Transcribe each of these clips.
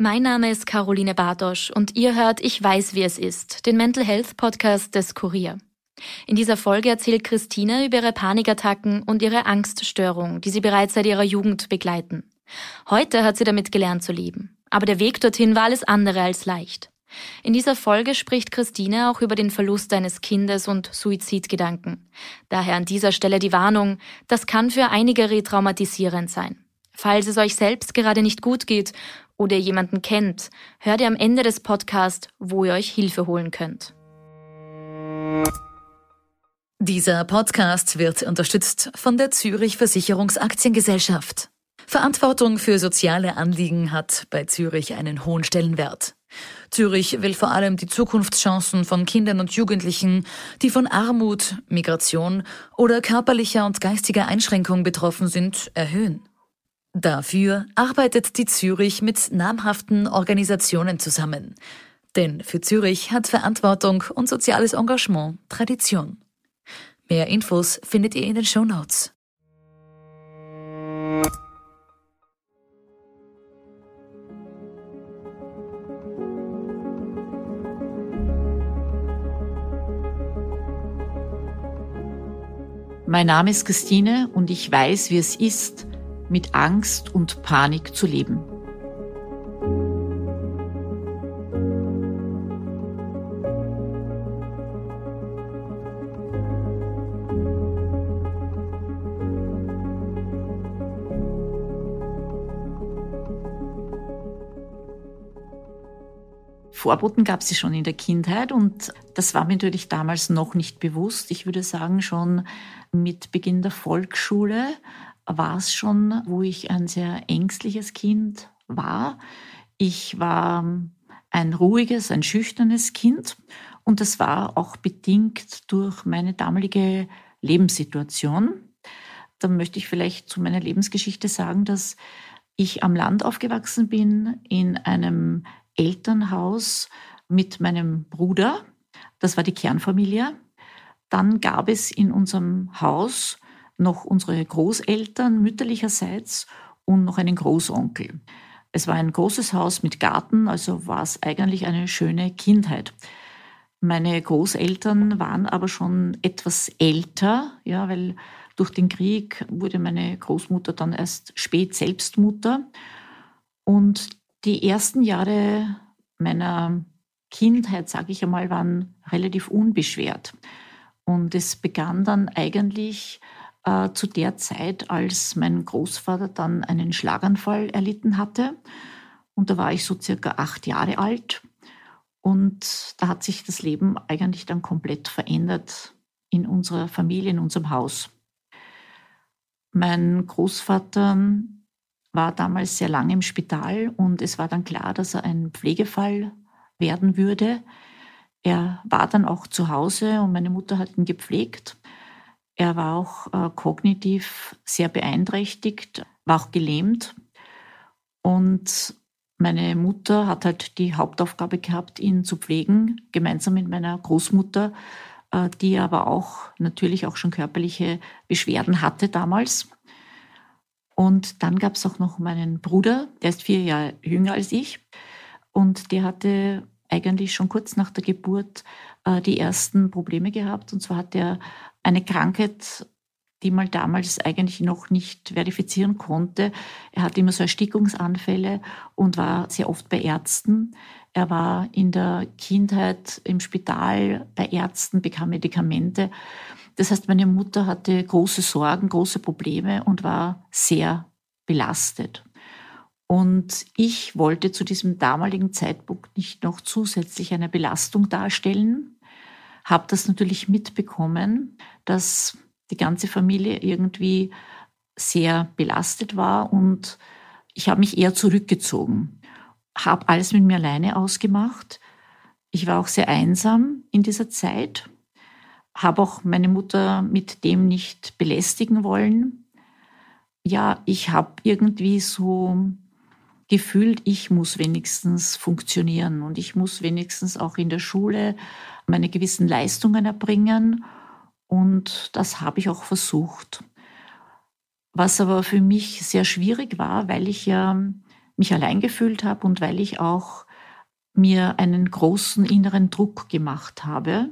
Mein Name ist Caroline Bartosch und ihr hört Ich weiß, wie es ist, den Mental Health Podcast des Kurier. In dieser Folge erzählt Christine über ihre Panikattacken und ihre Angststörung, die sie bereits seit ihrer Jugend begleiten. Heute hat sie damit gelernt zu leben. Aber der Weg dorthin war alles andere als leicht. In dieser Folge spricht Christine auch über den Verlust eines Kindes und Suizidgedanken. Daher an dieser Stelle die Warnung, das kann für einige retraumatisierend sein. Falls es euch selbst gerade nicht gut geht oder jemanden kennt, hört ihr am Ende des Podcasts, wo ihr euch Hilfe holen könnt. Dieser Podcast wird unterstützt von der Zürich Versicherungsaktiengesellschaft. Verantwortung für soziale Anliegen hat bei Zürich einen hohen Stellenwert. Zürich will vor allem die Zukunftschancen von Kindern und Jugendlichen, die von Armut, Migration oder körperlicher und geistiger Einschränkung betroffen sind, erhöhen. Dafür arbeitet die Zürich mit namhaften Organisationen zusammen. Denn für Zürich hat Verantwortung und soziales Engagement Tradition. Mehr Infos findet ihr in den Show Notes. Mein Name ist Christine und ich weiß, wie es ist, mit Angst und Panik zu leben. Vorboten gab es schon in der Kindheit und das war mir natürlich damals noch nicht bewusst. Ich würde sagen, schon mit Beginn der Volksschule war es schon, wo ich ein sehr ängstliches Kind war. Ich war ein ruhiges, ein schüchternes Kind und das war auch bedingt durch meine damalige Lebenssituation. Da möchte ich vielleicht zu meiner Lebensgeschichte sagen, dass ich am Land aufgewachsen bin, in einem Elternhaus mit meinem Bruder. Das war die Kernfamilie. Dann gab es in unserem Haus noch unsere Großeltern mütterlicherseits und noch einen Großonkel. Es war ein großes Haus mit Garten, also war es eigentlich eine schöne Kindheit. Meine Großeltern waren aber schon etwas älter, ja, weil durch den Krieg wurde meine Großmutter dann erst spät selbst Mutter. Und die ersten Jahre meiner Kindheit, sage ich einmal, waren relativ unbeschwert. Und es begann dann eigentlich äh, zu der Zeit, als mein Großvater dann einen Schlaganfall erlitten hatte. Und da war ich so circa acht Jahre alt. Und da hat sich das Leben eigentlich dann komplett verändert in unserer Familie, in unserem Haus. Mein Großvater war damals sehr lange im Spital und es war dann klar, dass er ein Pflegefall werden würde. Er war dann auch zu Hause und meine Mutter hat ihn gepflegt. Er war auch äh, kognitiv sehr beeinträchtigt, war auch gelähmt. Und meine Mutter hat halt die Hauptaufgabe gehabt, ihn zu pflegen, gemeinsam mit meiner Großmutter, äh, die aber auch natürlich auch schon körperliche Beschwerden hatte damals. Und dann gab es auch noch meinen Bruder, der ist vier Jahre jünger als ich. Und der hatte eigentlich schon kurz nach der Geburt äh, die ersten Probleme gehabt. Und zwar hat er eine Krankheit, die man damals eigentlich noch nicht verifizieren konnte. Er hatte immer so Erstickungsanfälle und war sehr oft bei Ärzten. Er war in der Kindheit im Spital bei Ärzten, bekam Medikamente. Das heißt, meine Mutter hatte große Sorgen, große Probleme und war sehr belastet. Und ich wollte zu diesem damaligen Zeitpunkt nicht noch zusätzlich eine Belastung darstellen, habe das natürlich mitbekommen, dass die ganze Familie irgendwie sehr belastet war und ich habe mich eher zurückgezogen, habe alles mit mir alleine ausgemacht. Ich war auch sehr einsam in dieser Zeit habe auch meine Mutter mit dem nicht belästigen wollen. Ja, ich habe irgendwie so gefühlt, ich muss wenigstens funktionieren und ich muss wenigstens auch in der Schule meine gewissen Leistungen erbringen. Und das habe ich auch versucht. Was aber für mich sehr schwierig war, weil ich ja mich allein gefühlt habe und weil ich auch mir einen großen inneren Druck gemacht habe.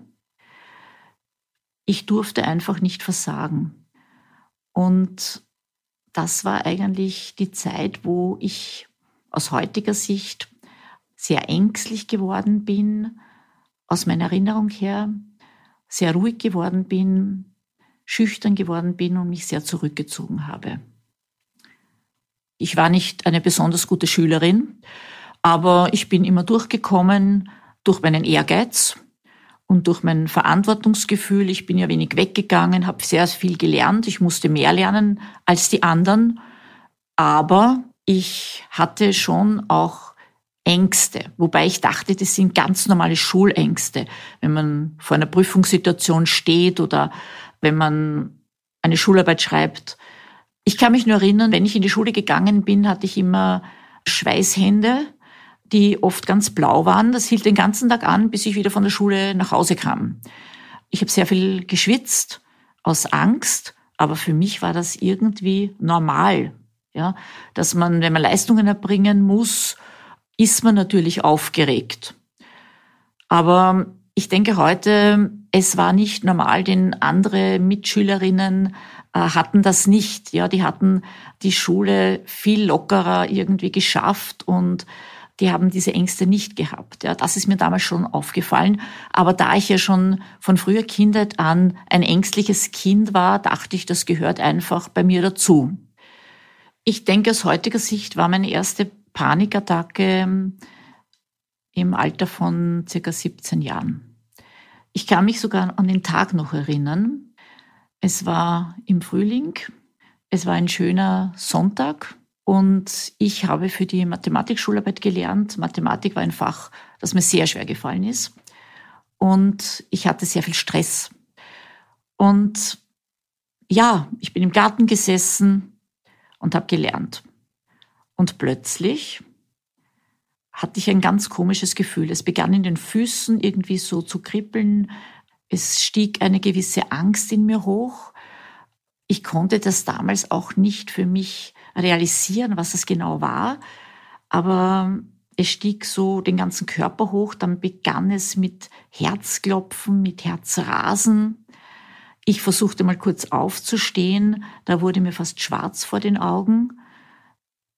Ich durfte einfach nicht versagen. Und das war eigentlich die Zeit, wo ich aus heutiger Sicht sehr ängstlich geworden bin, aus meiner Erinnerung her sehr ruhig geworden bin, schüchtern geworden bin und mich sehr zurückgezogen habe. Ich war nicht eine besonders gute Schülerin, aber ich bin immer durchgekommen durch meinen Ehrgeiz und durch mein Verantwortungsgefühl. Ich bin ja wenig weggegangen, habe sehr viel gelernt. Ich musste mehr lernen als die anderen. Aber ich hatte schon auch Ängste, wobei ich dachte, das sind ganz normale Schulängste. Wenn man vor einer Prüfungssituation steht oder wenn man eine Schularbeit schreibt, ich kann mich nur erinnern, wenn ich in die Schule gegangen bin, hatte ich immer Schweißhände, die oft ganz blau waren. Das hielt den ganzen Tag an, bis ich wieder von der Schule nach Hause kam. Ich habe sehr viel geschwitzt aus Angst, aber für mich war das irgendwie normal, ja, dass man, wenn man Leistungen erbringen muss, ist man natürlich aufgeregt. Aber ich denke heute, es war nicht normal, denn andere Mitschülerinnen äh, hatten das nicht. Ja, die hatten die Schule viel lockerer irgendwie geschafft und die haben diese Ängste nicht gehabt. Ja, das ist mir damals schon aufgefallen. Aber da ich ja schon von früher Kindheit an ein ängstliches Kind war, dachte ich, das gehört einfach bei mir dazu. Ich denke, aus heutiger Sicht war meine erste Panikattacke ähm, im Alter von circa 17 Jahren. Ich kann mich sogar an den Tag noch erinnern. Es war im Frühling, es war ein schöner Sonntag und ich habe für die Mathematikschularbeit gelernt. Mathematik war ein Fach, das mir sehr schwer gefallen ist. Und ich hatte sehr viel Stress. Und ja, ich bin im Garten gesessen und habe gelernt. Und plötzlich hatte ich ein ganz komisches Gefühl. Es begann in den Füßen irgendwie so zu kribbeln. Es stieg eine gewisse Angst in mir hoch. Ich konnte das damals auch nicht für mich realisieren, was es genau war. Aber es stieg so den ganzen Körper hoch. Dann begann es mit Herzklopfen, mit Herzrasen. Ich versuchte mal kurz aufzustehen. Da wurde mir fast schwarz vor den Augen.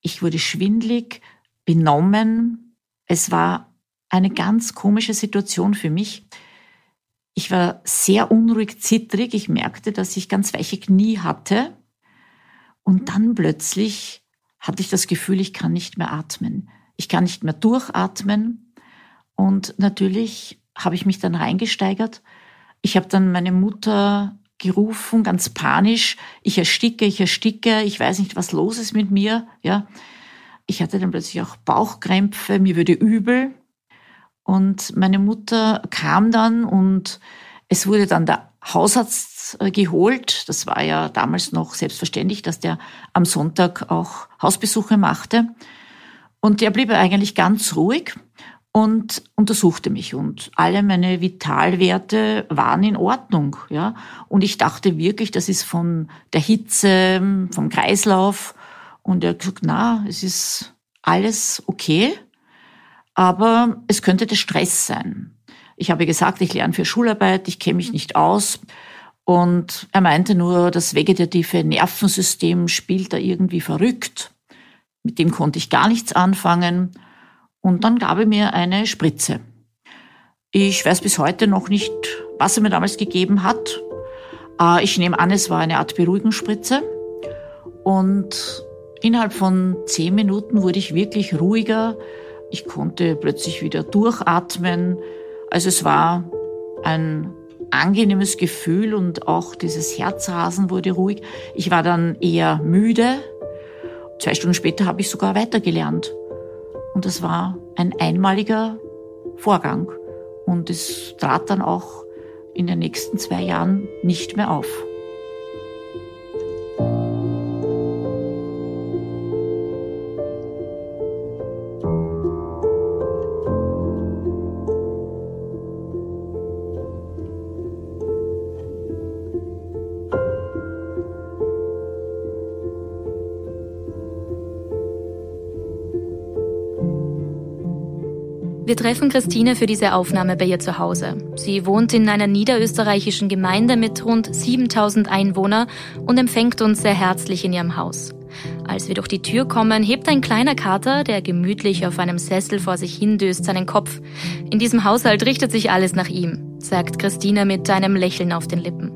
Ich wurde schwindlig, benommen, es war eine ganz komische Situation für mich. Ich war sehr unruhig, zittrig. Ich merkte, dass ich ganz weiche Knie hatte. Und dann plötzlich hatte ich das Gefühl, ich kann nicht mehr atmen. Ich kann nicht mehr durchatmen. Und natürlich habe ich mich dann reingesteigert. Ich habe dann meine Mutter gerufen, ganz panisch. Ich ersticke, ich ersticke. Ich weiß nicht, was los ist mit mir. Ja. Ich hatte dann plötzlich auch Bauchkrämpfe, mir wurde übel. Und meine Mutter kam dann und es wurde dann der Hausarzt äh, geholt. Das war ja damals noch selbstverständlich, dass der am Sonntag auch Hausbesuche machte. Und der blieb eigentlich ganz ruhig und untersuchte mich und alle meine Vitalwerte waren in Ordnung, ja. Und ich dachte wirklich, das ist von der Hitze, vom Kreislauf und er hat na, es ist alles okay, aber es könnte der Stress sein. Ich habe gesagt, ich lerne für Schularbeit, ich kenne mich nicht aus. Und er meinte nur, das vegetative Nervensystem spielt da irgendwie verrückt. Mit dem konnte ich gar nichts anfangen. Und dann gab er mir eine Spritze. Ich weiß bis heute noch nicht, was er mir damals gegeben hat. Äh, ich nehme an, es war eine Art Beruhigungsspritze. Und Innerhalb von zehn Minuten wurde ich wirklich ruhiger. Ich konnte plötzlich wieder durchatmen. Also es war ein angenehmes Gefühl und auch dieses Herzrasen wurde ruhig. Ich war dann eher müde. Zwei Stunden später habe ich sogar weitergelernt. Und das war ein einmaliger Vorgang. Und es trat dann auch in den nächsten zwei Jahren nicht mehr auf. Wir treffen Christine für diese Aufnahme bei ihr zu Hause. Sie wohnt in einer niederösterreichischen Gemeinde mit rund 7000 Einwohnern und empfängt uns sehr herzlich in ihrem Haus. Als wir durch die Tür kommen, hebt ein kleiner Kater, der gemütlich auf einem Sessel vor sich hindöst, seinen Kopf. In diesem Haushalt richtet sich alles nach ihm, sagt Christine mit einem Lächeln auf den Lippen.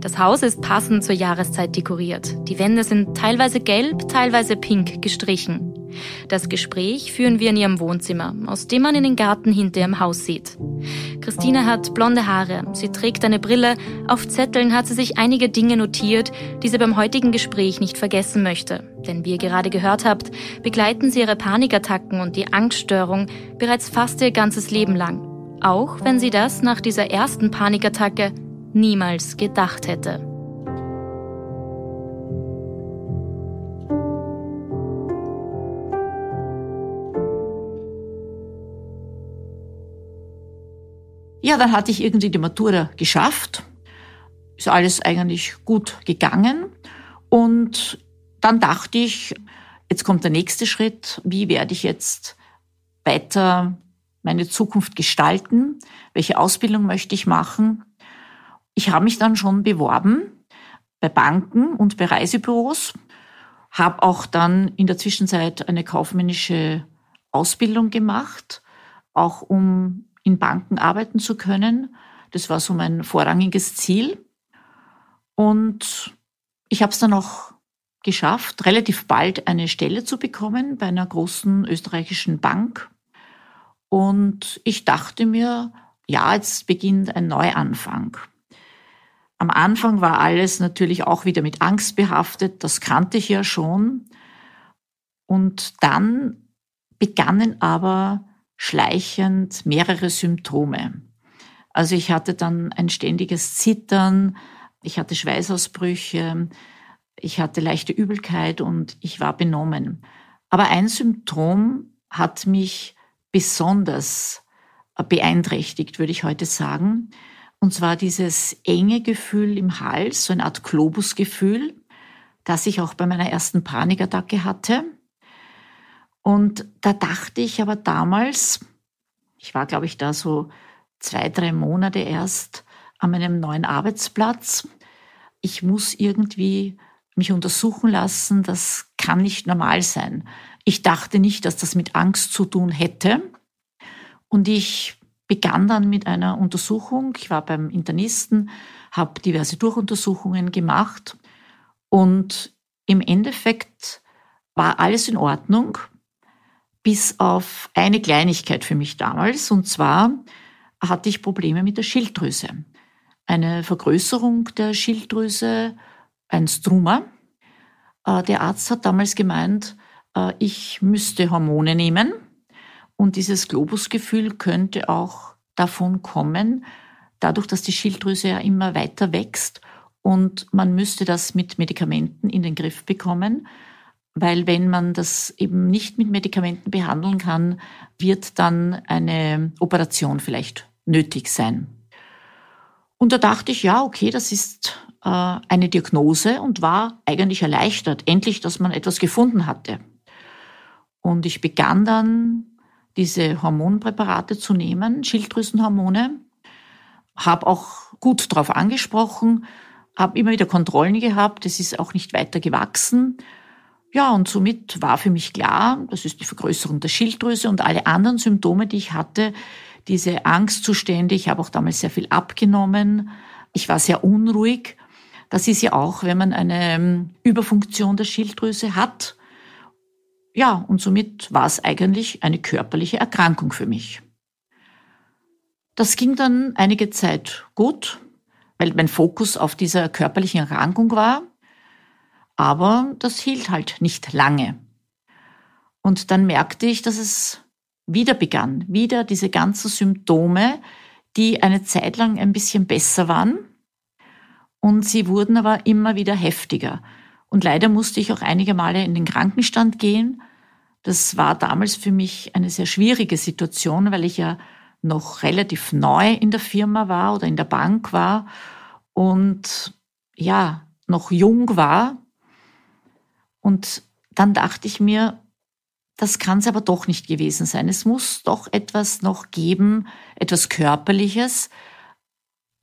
Das Haus ist passend zur Jahreszeit dekoriert. Die Wände sind teilweise gelb, teilweise pink gestrichen. Das Gespräch führen wir in ihrem Wohnzimmer, aus dem man in den Garten hinter ihrem Haus sieht. Christine hat blonde Haare, sie trägt eine Brille, auf Zetteln hat sie sich einige Dinge notiert, die sie beim heutigen Gespräch nicht vergessen möchte. Denn wie ihr gerade gehört habt, begleiten sie ihre Panikattacken und die Angststörung bereits fast ihr ganzes Leben lang. Auch wenn sie das nach dieser ersten Panikattacke niemals gedacht hätte. Ja, dann hatte ich irgendwie die Matura geschafft. Ist alles eigentlich gut gegangen. Und dann dachte ich, jetzt kommt der nächste Schritt. Wie werde ich jetzt weiter meine Zukunft gestalten? Welche Ausbildung möchte ich machen? Ich habe mich dann schon beworben bei Banken und bei Reisebüros, habe auch dann in der Zwischenzeit eine kaufmännische Ausbildung gemacht, auch um in Banken arbeiten zu können. Das war so mein vorrangiges Ziel. Und ich habe es dann auch geschafft, relativ bald eine Stelle zu bekommen bei einer großen österreichischen Bank. Und ich dachte mir, ja, jetzt beginnt ein Neuanfang. Am Anfang war alles natürlich auch wieder mit Angst behaftet, das kannte ich ja schon. Und dann begannen aber schleichend mehrere Symptome. Also ich hatte dann ein ständiges Zittern, ich hatte Schweißausbrüche, ich hatte leichte Übelkeit und ich war benommen. Aber ein Symptom hat mich besonders beeinträchtigt, würde ich heute sagen. Und zwar dieses enge Gefühl im Hals, so eine Art Globusgefühl, das ich auch bei meiner ersten Panikattacke hatte. Und da dachte ich aber damals, ich war, glaube ich, da so zwei, drei Monate erst an meinem neuen Arbeitsplatz. Ich muss irgendwie mich untersuchen lassen, das kann nicht normal sein. Ich dachte nicht, dass das mit Angst zu tun hätte. Und ich begann dann mit einer Untersuchung. Ich war beim Internisten, habe diverse Durchuntersuchungen gemacht und im Endeffekt war alles in Ordnung bis auf eine Kleinigkeit für mich damals. Und zwar hatte ich Probleme mit der Schilddrüse. Eine Vergrößerung der Schilddrüse, ein Struma. Äh, der Arzt hat damals gemeint, äh, ich müsste Hormone nehmen. Und dieses Globusgefühl könnte auch davon kommen, dadurch, dass die Schilddrüse ja immer weiter wächst und man müsste das mit Medikamenten in den Griff bekommen weil wenn man das eben nicht mit Medikamenten behandeln kann, wird dann eine Operation vielleicht nötig sein. Und da dachte ich, ja, okay, das ist äh, eine Diagnose und war eigentlich erleichtert, endlich, dass man etwas gefunden hatte. Und ich begann dann diese Hormonpräparate zu nehmen, Schilddrüsenhormone, habe auch gut darauf angesprochen, habe immer wieder Kontrollen gehabt, es ist auch nicht weiter gewachsen ja, und somit war für mich klar, das ist die Vergrößerung der Schilddrüse und alle anderen Symptome, die ich hatte, diese Angstzustände, ich habe auch damals sehr viel abgenommen, ich war sehr unruhig. Das ist ja auch, wenn man eine ähm, Überfunktion der Schilddrüse hat. Ja, und somit war es eigentlich eine körperliche Erkrankung für mich. Das ging dann einige Zeit gut, weil mein Fokus auf dieser körperlichen Erkrankung war. Aber das hielt halt nicht lange. Und dann merkte ich, dass es wieder begann, wieder diese ganzen Symptome, die eine Zeit lang ein bisschen besser waren. Und sie wurden aber immer wieder heftiger. Und leider musste ich auch einige Male in den Krankenstand gehen. Das war damals für mich eine sehr schwierige Situation, weil ich ja noch relativ neu in der Firma war oder in der Bank war und ja, noch jung war und dann dachte ich mir, das kann es aber doch nicht gewesen sein. Es muss doch etwas noch geben, etwas Körperliches.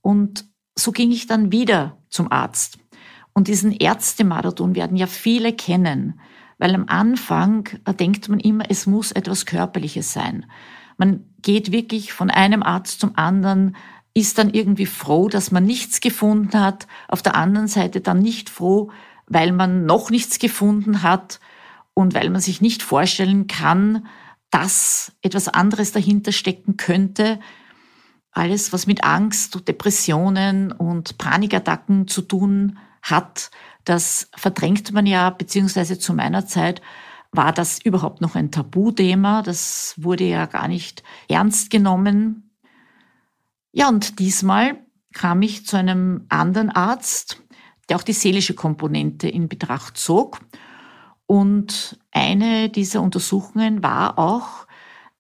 Und so ging ich dann wieder zum Arzt. Und diesen Ärztemarathon werden ja viele kennen, weil am Anfang denkt man immer, es muss etwas Körperliches sein. Man geht wirklich von einem Arzt zum anderen, ist dann irgendwie froh, dass man nichts gefunden hat, auf der anderen Seite dann nicht froh, weil man noch nichts gefunden hat und weil man sich nicht vorstellen kann, dass etwas anderes dahinter stecken könnte. Alles, was mit Angst, Depressionen und Panikattacken zu tun hat, das verdrängt man ja, beziehungsweise zu meiner Zeit war das überhaupt noch ein Tabuthema. Das wurde ja gar nicht ernst genommen. Ja, und diesmal kam ich zu einem anderen Arzt, der auch die seelische Komponente in Betracht zog und eine dieser Untersuchungen war auch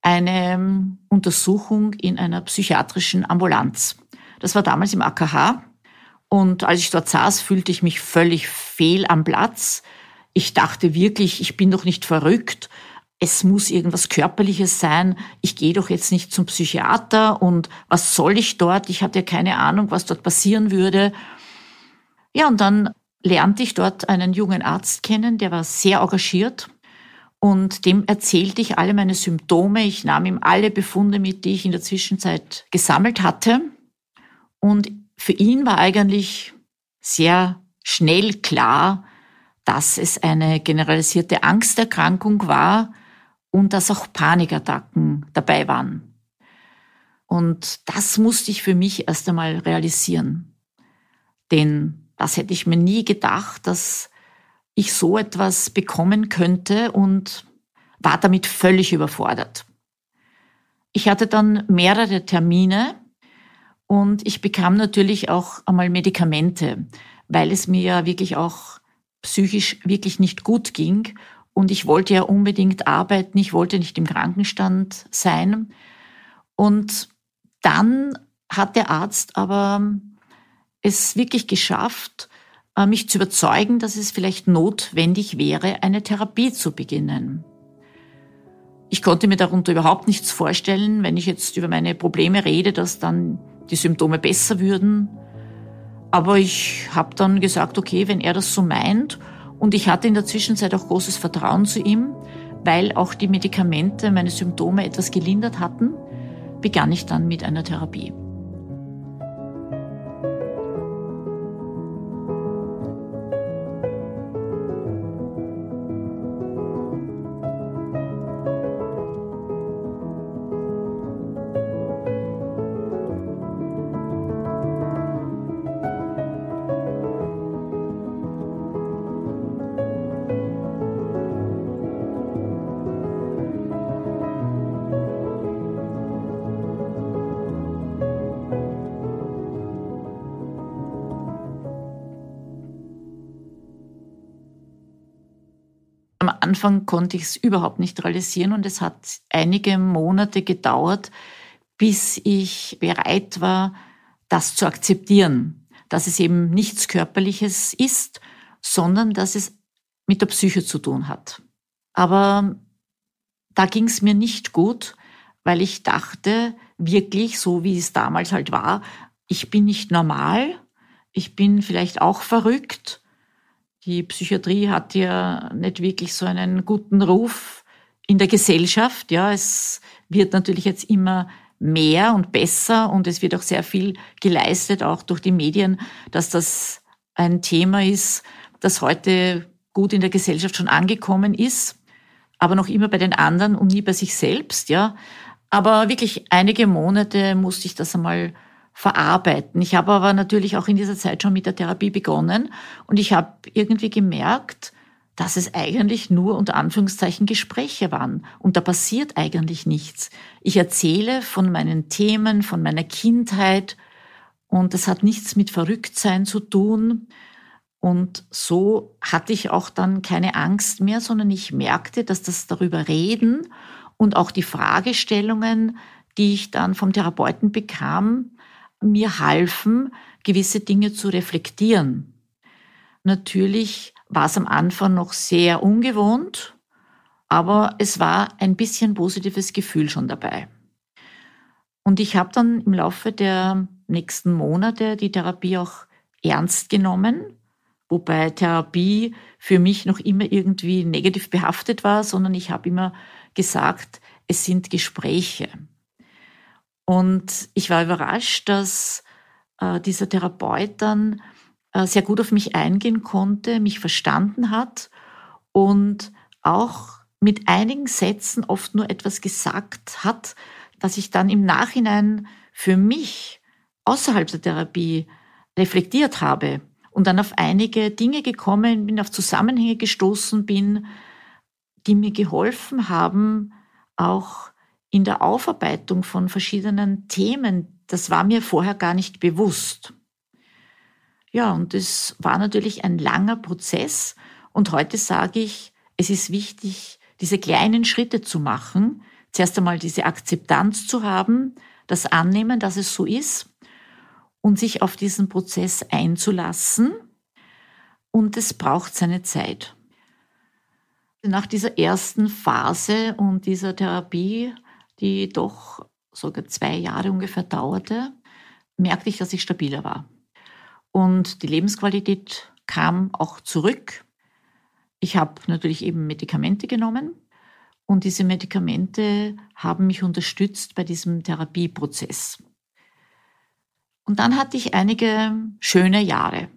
eine Untersuchung in einer psychiatrischen Ambulanz. Das war damals im AKH. Und als ich dort saß, fühlte ich mich völlig fehl am Platz. Ich dachte wirklich, ich bin doch nicht verrückt. Es muss irgendwas Körperliches sein. Ich gehe doch jetzt nicht zum Psychiater und was soll ich dort? Ich hatte ja keine Ahnung, was dort passieren würde. Ja, und dann lernte ich dort einen jungen Arzt kennen, der war sehr engagiert und dem erzählte ich alle meine Symptome. Ich nahm ihm alle Befunde mit, die ich in der Zwischenzeit gesammelt hatte. Und für ihn war eigentlich sehr schnell klar, dass es eine generalisierte Angsterkrankung war und dass auch Panikattacken dabei waren. Und das musste ich für mich erst einmal realisieren. Denn das hätte ich mir nie gedacht, dass ich so etwas bekommen könnte und war damit völlig überfordert. Ich hatte dann mehrere Termine und ich bekam natürlich auch einmal Medikamente, weil es mir ja wirklich auch psychisch wirklich nicht gut ging und ich wollte ja unbedingt arbeiten, ich wollte nicht im Krankenstand sein. Und dann hat der Arzt aber es wirklich geschafft, äh, mich zu überzeugen, dass es vielleicht notwendig wäre, eine Therapie zu beginnen. Ich konnte mir darunter überhaupt nichts vorstellen, wenn ich jetzt über meine Probleme rede, dass dann die Symptome besser würden. Aber ich habe dann gesagt, okay, wenn er das so meint, und ich hatte in der Zwischenzeit auch großes Vertrauen zu ihm, weil auch die Medikamente meine Symptome etwas gelindert hatten, begann ich dann mit einer Therapie. Anfang konnte ich es überhaupt nicht realisieren und es hat einige Monate gedauert, bis ich bereit war, das zu akzeptieren, dass es eben nichts Körperliches ist, sondern dass es mit der Psyche zu tun hat. Aber da ging es mir nicht gut, weil ich dachte, wirklich, so wie es damals halt war, ich bin nicht normal, ich bin vielleicht auch verrückt die Psychiatrie hat ja nicht wirklich so einen guten Ruf in der Gesellschaft. Ja, es wird natürlich jetzt immer mehr und besser und es wird auch sehr viel geleistet, auch durch die Medien, dass das ein Thema ist, das heute gut in der Gesellschaft schon angekommen ist, aber noch immer bei den anderen und nie bei sich selbst, ja. Aber wirklich einige Monate musste ich das einmal verarbeiten. Ich habe aber natürlich auch in dieser Zeit schon mit der Therapie begonnen und ich habe irgendwie gemerkt, dass es eigentlich nur unter Anführungszeichen Gespräche waren und da passiert eigentlich nichts. Ich erzähle von meinen Themen, von meiner Kindheit und das hat nichts mit Verrücktsein zu tun. Und so hatte ich auch dann keine Angst mehr, sondern ich merkte, dass das darüber reden und auch die Fragestellungen, die ich dann vom Therapeuten bekam, mir halfen, gewisse Dinge zu reflektieren. Natürlich war es am Anfang noch sehr ungewohnt. Aber es war ein bisschen positives Gefühl schon dabei. Und ich habe dann im Laufe der nächsten Monate die Therapie auch ernst genommen, wobei Therapie für mich noch immer irgendwie negativ behaftet war, sondern ich habe immer gesagt, es sind Gespräche. Und ich war überrascht, dass äh, dieser Therapeut dann äh, sehr gut auf mich eingehen konnte, mich verstanden hat und auch mit einigen Sätzen oft nur etwas gesagt hat, dass ich dann im Nachhinein für mich außerhalb der Therapie reflektiert habe und dann auf einige Dinge gekommen bin, auf Zusammenhänge gestoßen bin, die mir geholfen haben, auch in der Aufarbeitung von verschiedenen Themen. Das war mir vorher gar nicht bewusst. Ja, und es war natürlich ein langer Prozess. Und heute sage ich, es ist wichtig, diese kleinen Schritte zu machen. Zuerst einmal diese Akzeptanz zu haben, das Annehmen, dass es so ist und sich auf diesen Prozess einzulassen. Und es braucht seine Zeit. Nach dieser ersten Phase und dieser Therapie, die doch sogar zwei Jahre ungefähr dauerte, merkte ich, dass ich stabiler war. Und die Lebensqualität kam auch zurück. Ich habe natürlich eben Medikamente genommen und diese Medikamente haben mich unterstützt bei diesem Therapieprozess. Und dann hatte ich einige schöne Jahre,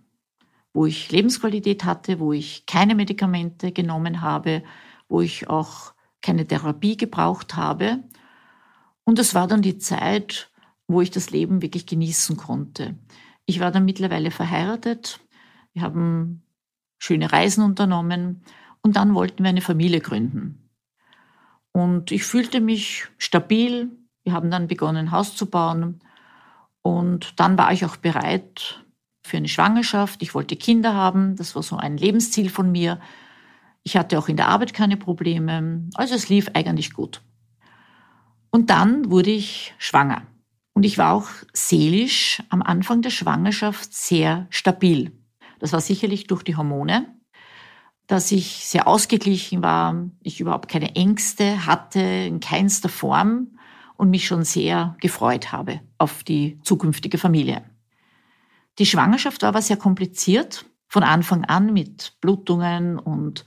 wo ich Lebensqualität hatte, wo ich keine Medikamente genommen habe, wo ich auch keine Therapie gebraucht habe. Und es war dann die Zeit, wo ich das Leben wirklich genießen konnte. Ich war dann mittlerweile verheiratet. Wir haben schöne Reisen unternommen und dann wollten wir eine Familie gründen. Und ich fühlte mich stabil. Wir haben dann begonnen, ein Haus zu bauen. Und dann war ich auch bereit für eine Schwangerschaft. Ich wollte Kinder haben. Das war so ein Lebensziel von mir. Ich hatte auch in der Arbeit keine Probleme. Also es lief eigentlich gut. Und dann wurde ich schwanger. Und ich war auch seelisch am Anfang der Schwangerschaft sehr stabil. Das war sicherlich durch die Hormone, dass ich sehr ausgeglichen war, ich überhaupt keine Ängste hatte, in keinster Form und mich schon sehr gefreut habe auf die zukünftige Familie. Die Schwangerschaft war aber sehr kompliziert, von Anfang an mit Blutungen und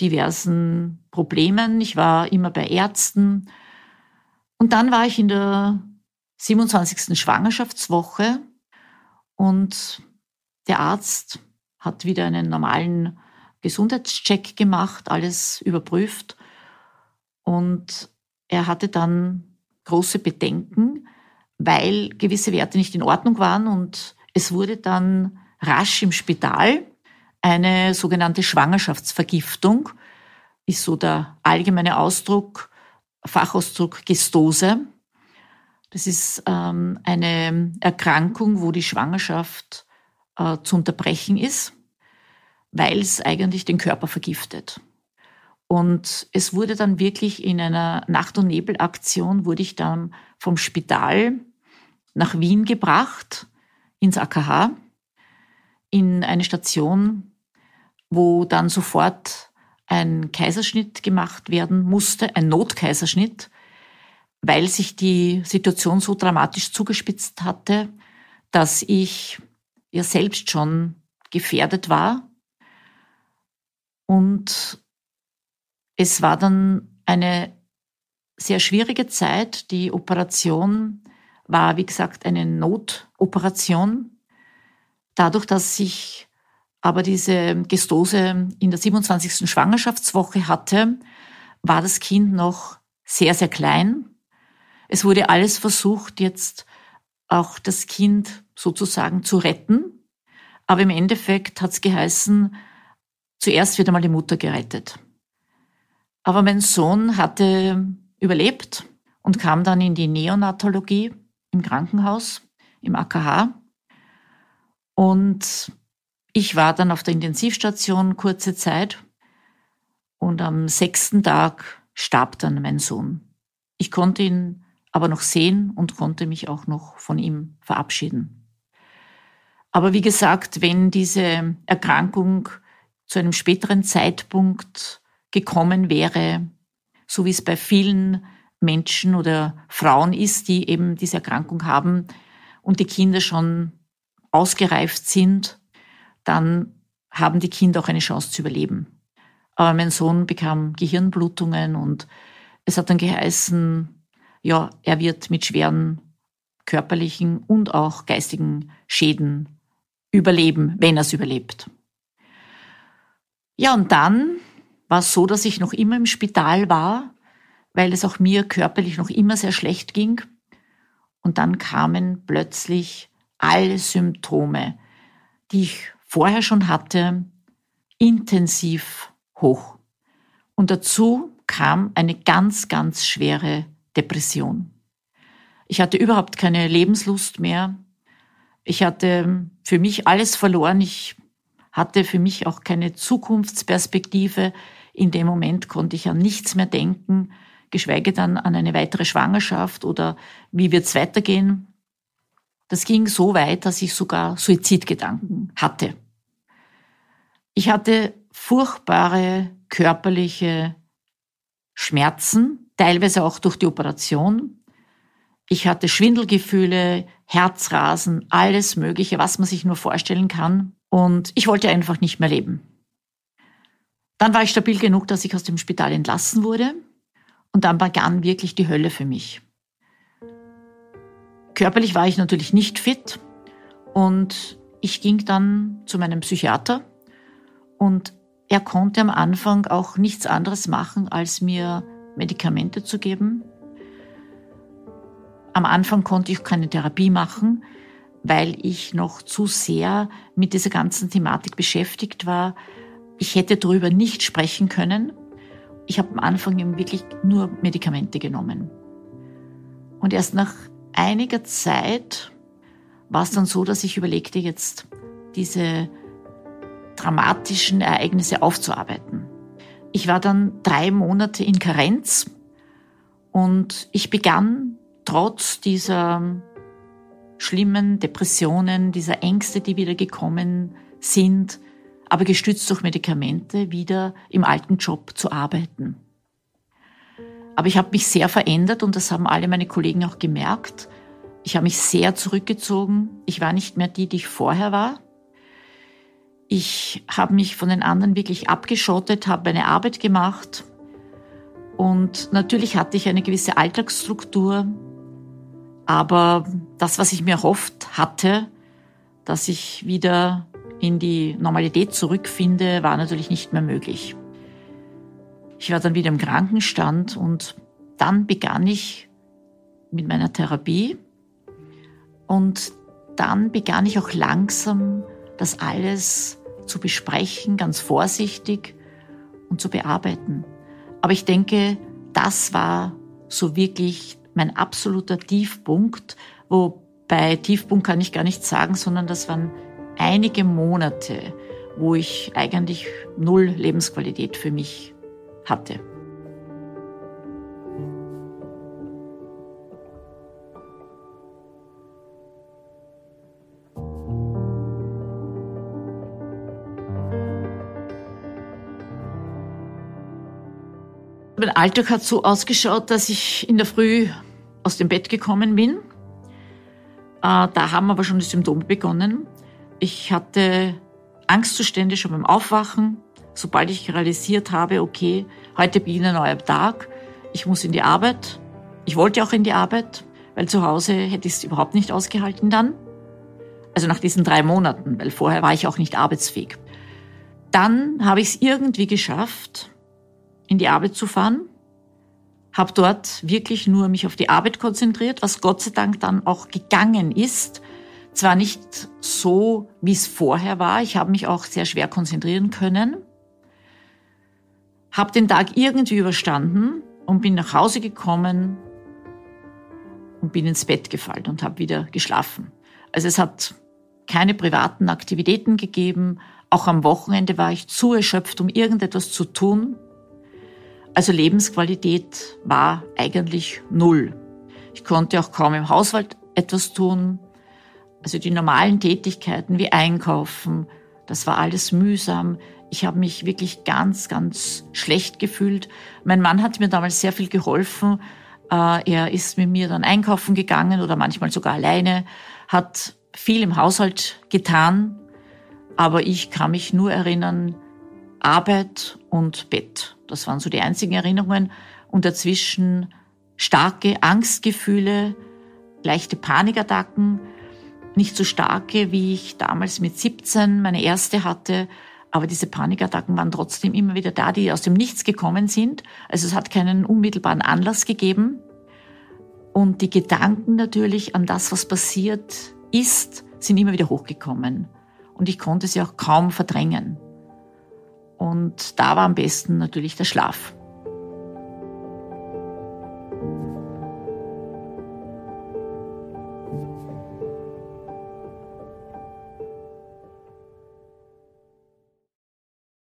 diversen Problemen. Ich war immer bei Ärzten. Und dann war ich in der 27. Schwangerschaftswoche und der Arzt hat wieder einen normalen Gesundheitscheck gemacht, alles überprüft und er hatte dann große Bedenken, weil gewisse Werte nicht in Ordnung waren und es wurde dann rasch im Spital eine sogenannte Schwangerschaftsvergiftung, ist so der allgemeine Ausdruck, Fachausdruck Gestose. Das ist ähm, eine Erkrankung, wo die Schwangerschaft äh, zu unterbrechen ist, weil es eigentlich den Körper vergiftet. Und es wurde dann wirklich in einer Nacht- und Nebelaktion, wurde ich dann vom Spital nach Wien gebracht, ins AKH, in eine Station, wo dann sofort ein Kaiserschnitt gemacht werden musste, ein Notkaiserschnitt, weil sich die Situation so dramatisch zugespitzt hatte, dass ich ja selbst schon gefährdet war und es war dann eine sehr schwierige Zeit. Die Operation war, wie gesagt, eine Notoperation. Dadurch, dass ich aber diese Gestose in der 27. Schwangerschaftswoche hatte, war das Kind noch sehr, sehr klein. Es wurde alles versucht, jetzt auch das Kind sozusagen zu retten. Aber im Endeffekt hat es geheißen, zuerst wird einmal die Mutter gerettet. Aber mein Sohn hatte überlebt und kam dann in die Neonatologie im Krankenhaus, im AKH. Und ich war dann auf der Intensivstation kurze Zeit und am sechsten Tag starb dann mein Sohn. Ich konnte ihn aber noch sehen und konnte mich auch noch von ihm verabschieden. Aber wie gesagt, wenn diese Erkrankung zu einem späteren Zeitpunkt gekommen wäre, so wie es bei vielen Menschen oder Frauen ist, die eben diese Erkrankung haben und die Kinder schon ausgereift sind, dann haben die Kinder auch eine Chance zu überleben. Aber mein Sohn bekam Gehirnblutungen und es hat dann geheißen, ja, er wird mit schweren körperlichen und auch geistigen Schäden überleben, wenn er es überlebt. Ja, und dann war es so, dass ich noch immer im Spital war, weil es auch mir körperlich noch immer sehr schlecht ging. Und dann kamen plötzlich alle Symptome, die ich vorher schon hatte, intensiv hoch. Und dazu kam eine ganz, ganz schwere Depression. Ich hatte überhaupt keine Lebenslust mehr. Ich hatte für mich alles verloren. Ich hatte für mich auch keine Zukunftsperspektive. In dem Moment konnte ich an nichts mehr denken, geschweige dann an eine weitere Schwangerschaft oder wie wird es weitergehen. Das ging so weit, dass ich sogar Suizidgedanken hatte. Ich hatte furchtbare körperliche Schmerzen, teilweise auch durch die Operation. Ich hatte Schwindelgefühle, Herzrasen, alles Mögliche, was man sich nur vorstellen kann. Und ich wollte einfach nicht mehr leben. Dann war ich stabil genug, dass ich aus dem Spital entlassen wurde. Und dann begann wirklich die Hölle für mich. Körperlich war ich natürlich nicht fit. Und ich ging dann zu meinem Psychiater. Und er konnte am Anfang auch nichts anderes machen, als mir Medikamente zu geben. Am Anfang konnte ich keine Therapie machen, weil ich noch zu sehr mit dieser ganzen Thematik beschäftigt war. Ich hätte darüber nicht sprechen können. Ich habe am Anfang eben wirklich nur Medikamente genommen. Und erst nach einiger Zeit war es dann so, dass ich überlegte, jetzt diese dramatischen Ereignisse aufzuarbeiten. Ich war dann drei Monate in Karenz und ich begann trotz dieser schlimmen Depressionen, dieser Ängste, die wieder gekommen sind, aber gestützt durch Medikamente wieder im alten Job zu arbeiten. Aber ich habe mich sehr verändert und das haben alle meine Kollegen auch gemerkt. Ich habe mich sehr zurückgezogen. Ich war nicht mehr die, die ich vorher war. Ich habe mich von den anderen wirklich abgeschottet, habe meine Arbeit gemacht und natürlich hatte ich eine gewisse Alltagsstruktur, aber das, was ich mir erhofft hatte, dass ich wieder in die Normalität zurückfinde, war natürlich nicht mehr möglich. Ich war dann wieder im Krankenstand und dann begann ich mit meiner Therapie und dann begann ich auch langsam das alles zu besprechen, ganz vorsichtig und zu bearbeiten. Aber ich denke, das war so wirklich mein absoluter Tiefpunkt, wobei Tiefpunkt kann ich gar nicht sagen, sondern das waren einige Monate, wo ich eigentlich null Lebensqualität für mich hatte. Mein Alltag hat so ausgeschaut, dass ich in der Früh aus dem Bett gekommen bin. Äh, da haben aber schon die Symptome begonnen. Ich hatte Angstzustände schon beim Aufwachen. Sobald ich realisiert habe, okay, heute beginnt ein neuer Tag, ich muss in die Arbeit. Ich wollte auch in die Arbeit, weil zu Hause hätte ich es überhaupt nicht ausgehalten dann. Also nach diesen drei Monaten, weil vorher war ich auch nicht arbeitsfähig. Dann habe ich es irgendwie geschafft, in die Arbeit zu fahren, habe dort wirklich nur mich auf die Arbeit konzentriert, was Gott sei Dank dann auch gegangen ist. Zwar nicht so, wie es vorher war, ich habe mich auch sehr schwer konzentrieren können, habe den Tag irgendwie überstanden und bin nach Hause gekommen und bin ins Bett gefallen und habe wieder geschlafen. Also es hat keine privaten Aktivitäten gegeben. Auch am Wochenende war ich zu erschöpft, um irgendetwas zu tun. Also Lebensqualität war eigentlich null. Ich konnte auch kaum im Haushalt etwas tun. Also die normalen Tätigkeiten wie Einkaufen, Das war alles mühsam. Ich habe mich wirklich ganz, ganz schlecht gefühlt. Mein Mann hat mir damals sehr viel geholfen. Äh, er ist mit mir dann einkaufen gegangen oder manchmal sogar alleine, hat viel im Haushalt getan. Aber ich kann mich nur erinnern, Arbeit und Bett. Das waren so die einzigen Erinnerungen. Und dazwischen starke Angstgefühle, leichte Panikattacken, nicht so starke, wie ich damals mit 17 meine erste hatte. Aber diese Panikattacken waren trotzdem immer wieder da, die aus dem Nichts gekommen sind. Also es hat keinen unmittelbaren Anlass gegeben. Und die Gedanken natürlich an das, was passiert ist, sind immer wieder hochgekommen. Und ich konnte sie auch kaum verdrängen. Und da war am besten natürlich der Schlaf.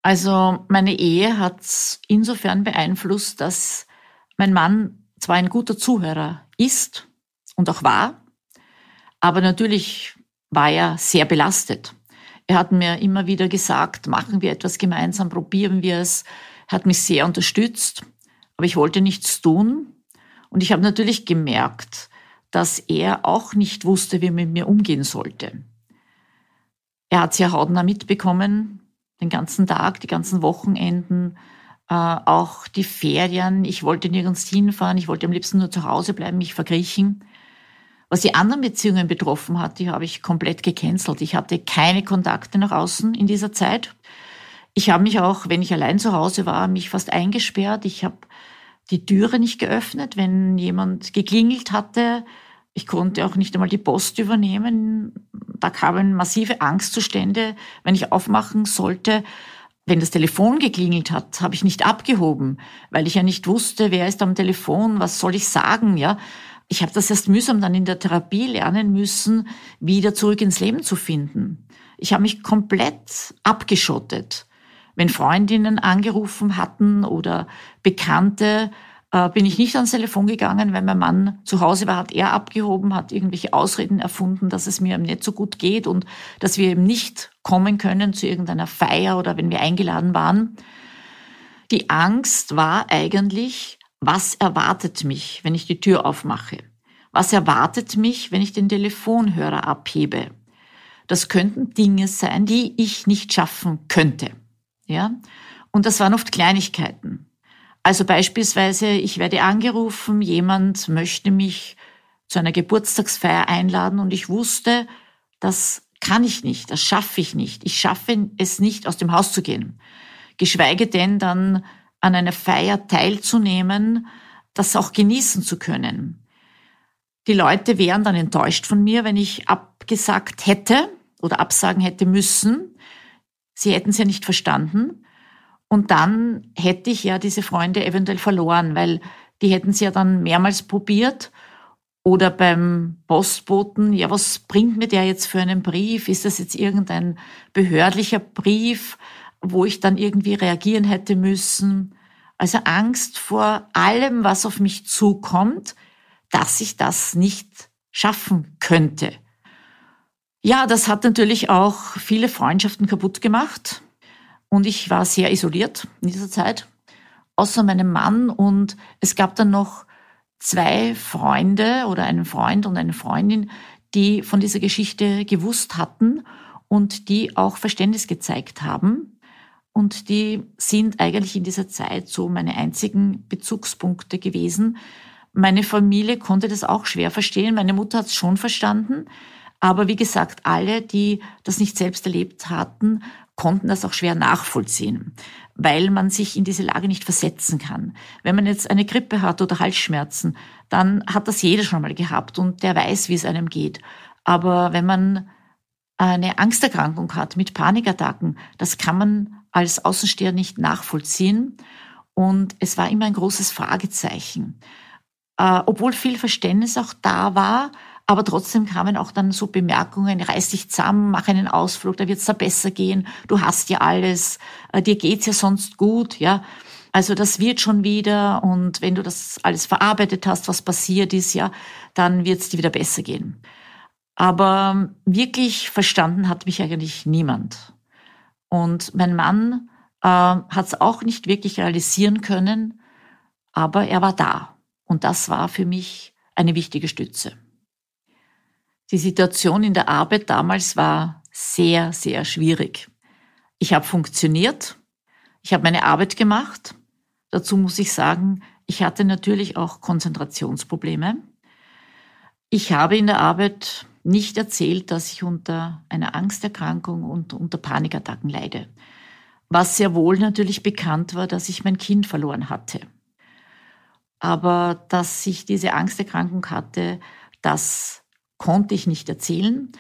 Also meine Ehe hat insofern beeinflusst, dass mein Mann zwar ein guter Zuhörer ist und auch war, aber natürlich war er sehr belastet. Er hat mir immer wieder gesagt, machen wir etwas gemeinsam, probieren wir es. Hat mich sehr unterstützt, aber ich wollte nichts tun. Und ich habe natürlich gemerkt, dass er auch nicht wusste, wie er mit mir umgehen sollte. Er hat sehr hautnah mitbekommen, den ganzen Tag, die ganzen Wochenenden, äh, auch die Ferien. Ich wollte nirgends hinfahren, ich wollte am liebsten nur zu Hause bleiben, mich verkriechen. Was die anderen Beziehungen betroffen hat, die habe ich komplett gecancelt. Ich hatte keine Kontakte nach außen in dieser Zeit. Ich habe mich auch, wenn ich allein zu Hause war, mich fast eingesperrt. Ich habe die Türe nicht geöffnet, wenn jemand geklingelt hatte. Ich konnte auch nicht einmal die Post übernehmen. Da kamen massive Angstzustände, wenn ich aufmachen sollte. Wenn das Telefon geklingelt hat, habe ich nicht abgehoben, weil ich ja nicht wusste, wer ist am Telefon, was soll ich sagen, ja ich habe das erst mühsam dann in der Therapie lernen müssen, wieder zurück ins Leben zu finden. Ich habe mich komplett abgeschottet. Wenn Freundinnen angerufen hatten oder Bekannte, äh, bin ich nicht ans Telefon gegangen, wenn mein Mann zu Hause war, hat er abgehoben, hat irgendwelche Ausreden erfunden, dass es mir nicht so gut geht und dass wir eben nicht kommen können zu irgendeiner Feier oder wenn wir eingeladen waren. Die Angst war eigentlich, was erwartet mich, wenn ich die Tür aufmache? Was erwartet mich, wenn ich den Telefonhörer abhebe? Das könnten Dinge sein, die ich nicht schaffen könnte. Ja? Und das waren oft Kleinigkeiten. Also beispielsweise, ich werde angerufen, jemand möchte mich zu einer Geburtstagsfeier einladen und ich wusste, das kann ich nicht, das schaffe ich nicht. Ich schaffe es nicht, aus dem Haus zu gehen. Geschweige denn dann an einer Feier teilzunehmen, das auch genießen zu können. Die Leute wären dann enttäuscht von mir, wenn ich abgesagt hätte oder absagen hätte müssen. Sie hätten es ja nicht verstanden. Und dann hätte ich ja diese Freunde eventuell verloren, weil die hätten es ja dann mehrmals probiert. Oder beim Postboten, ja, was bringt mir der jetzt für einen Brief? Ist das jetzt irgendein behördlicher Brief? wo ich dann irgendwie reagieren hätte müssen. Also Angst vor allem, was auf mich zukommt, dass ich das nicht schaffen könnte. Ja, das hat natürlich auch viele Freundschaften kaputt gemacht. Und ich war sehr isoliert in dieser Zeit, außer meinem Mann. Und es gab dann noch zwei Freunde oder einen Freund und eine Freundin, die von dieser Geschichte gewusst hatten und die auch Verständnis gezeigt haben. Und die sind eigentlich in dieser Zeit so meine einzigen Bezugspunkte gewesen. Meine Familie konnte das auch schwer verstehen. Meine Mutter hat es schon verstanden. Aber wie gesagt, alle, die das nicht selbst erlebt hatten, konnten das auch schwer nachvollziehen, weil man sich in diese Lage nicht versetzen kann. Wenn man jetzt eine Grippe hat oder Halsschmerzen, dann hat das jeder schon mal gehabt und der weiß, wie es einem geht. Aber wenn man eine Angsterkrankung hat mit Panikattacken, das kann man als Außensteher nicht nachvollziehen. Und es war immer ein großes Fragezeichen. Äh, obwohl viel Verständnis auch da war, aber trotzdem kamen auch dann so Bemerkungen, reiß dich zusammen, mach einen Ausflug, da wird's da besser gehen, du hast ja alles, äh, dir geht's ja sonst gut, ja. Also das wird schon wieder und wenn du das alles verarbeitet hast, was passiert ist, ja, dann wird's dir wieder besser gehen. Aber wirklich verstanden hat mich eigentlich niemand. Und mein Mann äh, hat es auch nicht wirklich realisieren können, aber er war da. Und das war für mich eine wichtige Stütze. Die Situation in der Arbeit damals war sehr, sehr schwierig. Ich habe funktioniert, ich habe meine Arbeit gemacht. Dazu muss ich sagen, ich hatte natürlich auch Konzentrationsprobleme. Ich habe in der Arbeit nicht erzählt, dass ich unter einer Angsterkrankung und unter Panikattacken leide. Was sehr wohl natürlich bekannt war, dass ich mein Kind verloren hatte. Aber dass ich diese Angsterkrankung hatte, das konnte ich nicht erzählen.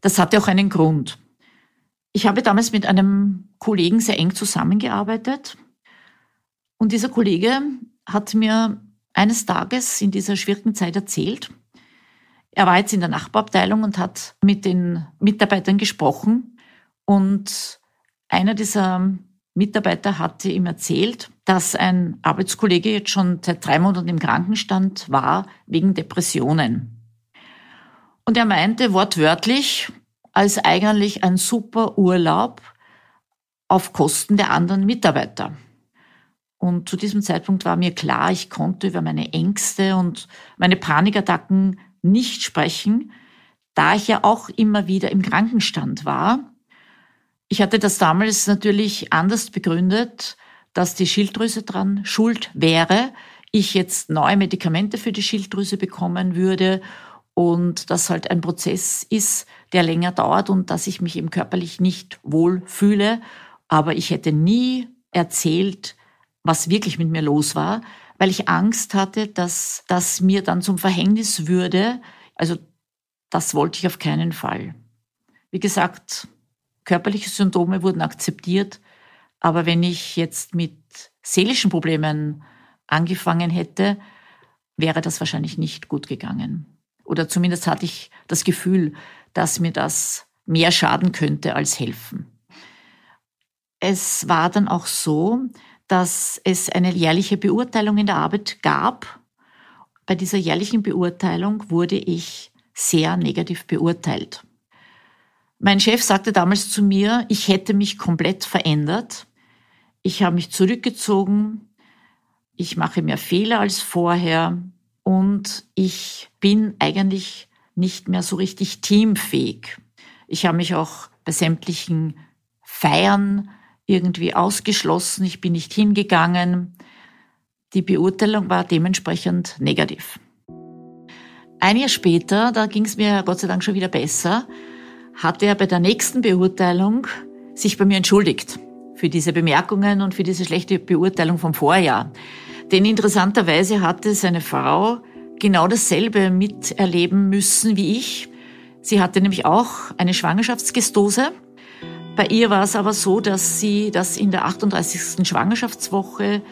Das hatte auch einen Grund. Ich habe damals mit einem Kollegen sehr eng zusammengearbeitet. Und dieser Kollege hat mir eines Tages in dieser schwierigen Zeit erzählt, er war jetzt in der Nachbarabteilung und hat mit den Mitarbeitern gesprochen. Und einer dieser Mitarbeiter hatte ihm erzählt, dass ein Arbeitskollege jetzt schon seit drei Monaten im Krankenstand war wegen Depressionen. Und er meinte wortwörtlich, als eigentlich ein super Urlaub auf Kosten der anderen Mitarbeiter. Und zu diesem Zeitpunkt war mir klar, ich konnte über meine Ängste und meine Panikattacken nicht sprechen, da ich ja auch immer wieder im Krankenstand war. Ich hatte das damals natürlich anders begründet, dass die Schilddrüse dran schuld wäre, ich jetzt neue Medikamente für die Schilddrüse bekommen würde und das halt ein Prozess ist, der länger dauert und dass ich mich eben körperlich nicht wohl fühle. Aber ich hätte nie erzählt, was wirklich mit mir los war, weil ich Angst hatte, dass das mir dann zum Verhängnis würde. Also das wollte ich auf keinen Fall. Wie gesagt, körperliche Symptome wurden akzeptiert, aber wenn ich jetzt mit seelischen Problemen angefangen hätte, wäre das wahrscheinlich nicht gut gegangen. Oder zumindest hatte ich das Gefühl, dass mir das mehr schaden könnte als helfen. Es war dann auch so, dass es eine jährliche Beurteilung in der Arbeit gab. Bei dieser jährlichen Beurteilung wurde ich sehr negativ beurteilt. Mein Chef sagte damals zu mir, ich hätte mich komplett verändert. Ich habe mich zurückgezogen. Ich mache mehr Fehler als vorher. Und ich bin eigentlich nicht mehr so richtig teamfähig. Ich habe mich auch bei sämtlichen Feiern irgendwie ausgeschlossen, ich bin nicht hingegangen. Die Beurteilung war dementsprechend negativ. Ein Jahr später, da ging es mir Gott sei Dank schon wieder besser, hat er bei der nächsten Beurteilung sich bei mir entschuldigt für diese Bemerkungen und für diese schlechte Beurteilung vom Vorjahr. Denn interessanterweise hatte seine Frau genau dasselbe miterleben müssen wie ich. Sie hatte nämlich auch eine Schwangerschaftsgestose bei ihr war es aber so, dass sie das in der 38. Schwangerschaftswoche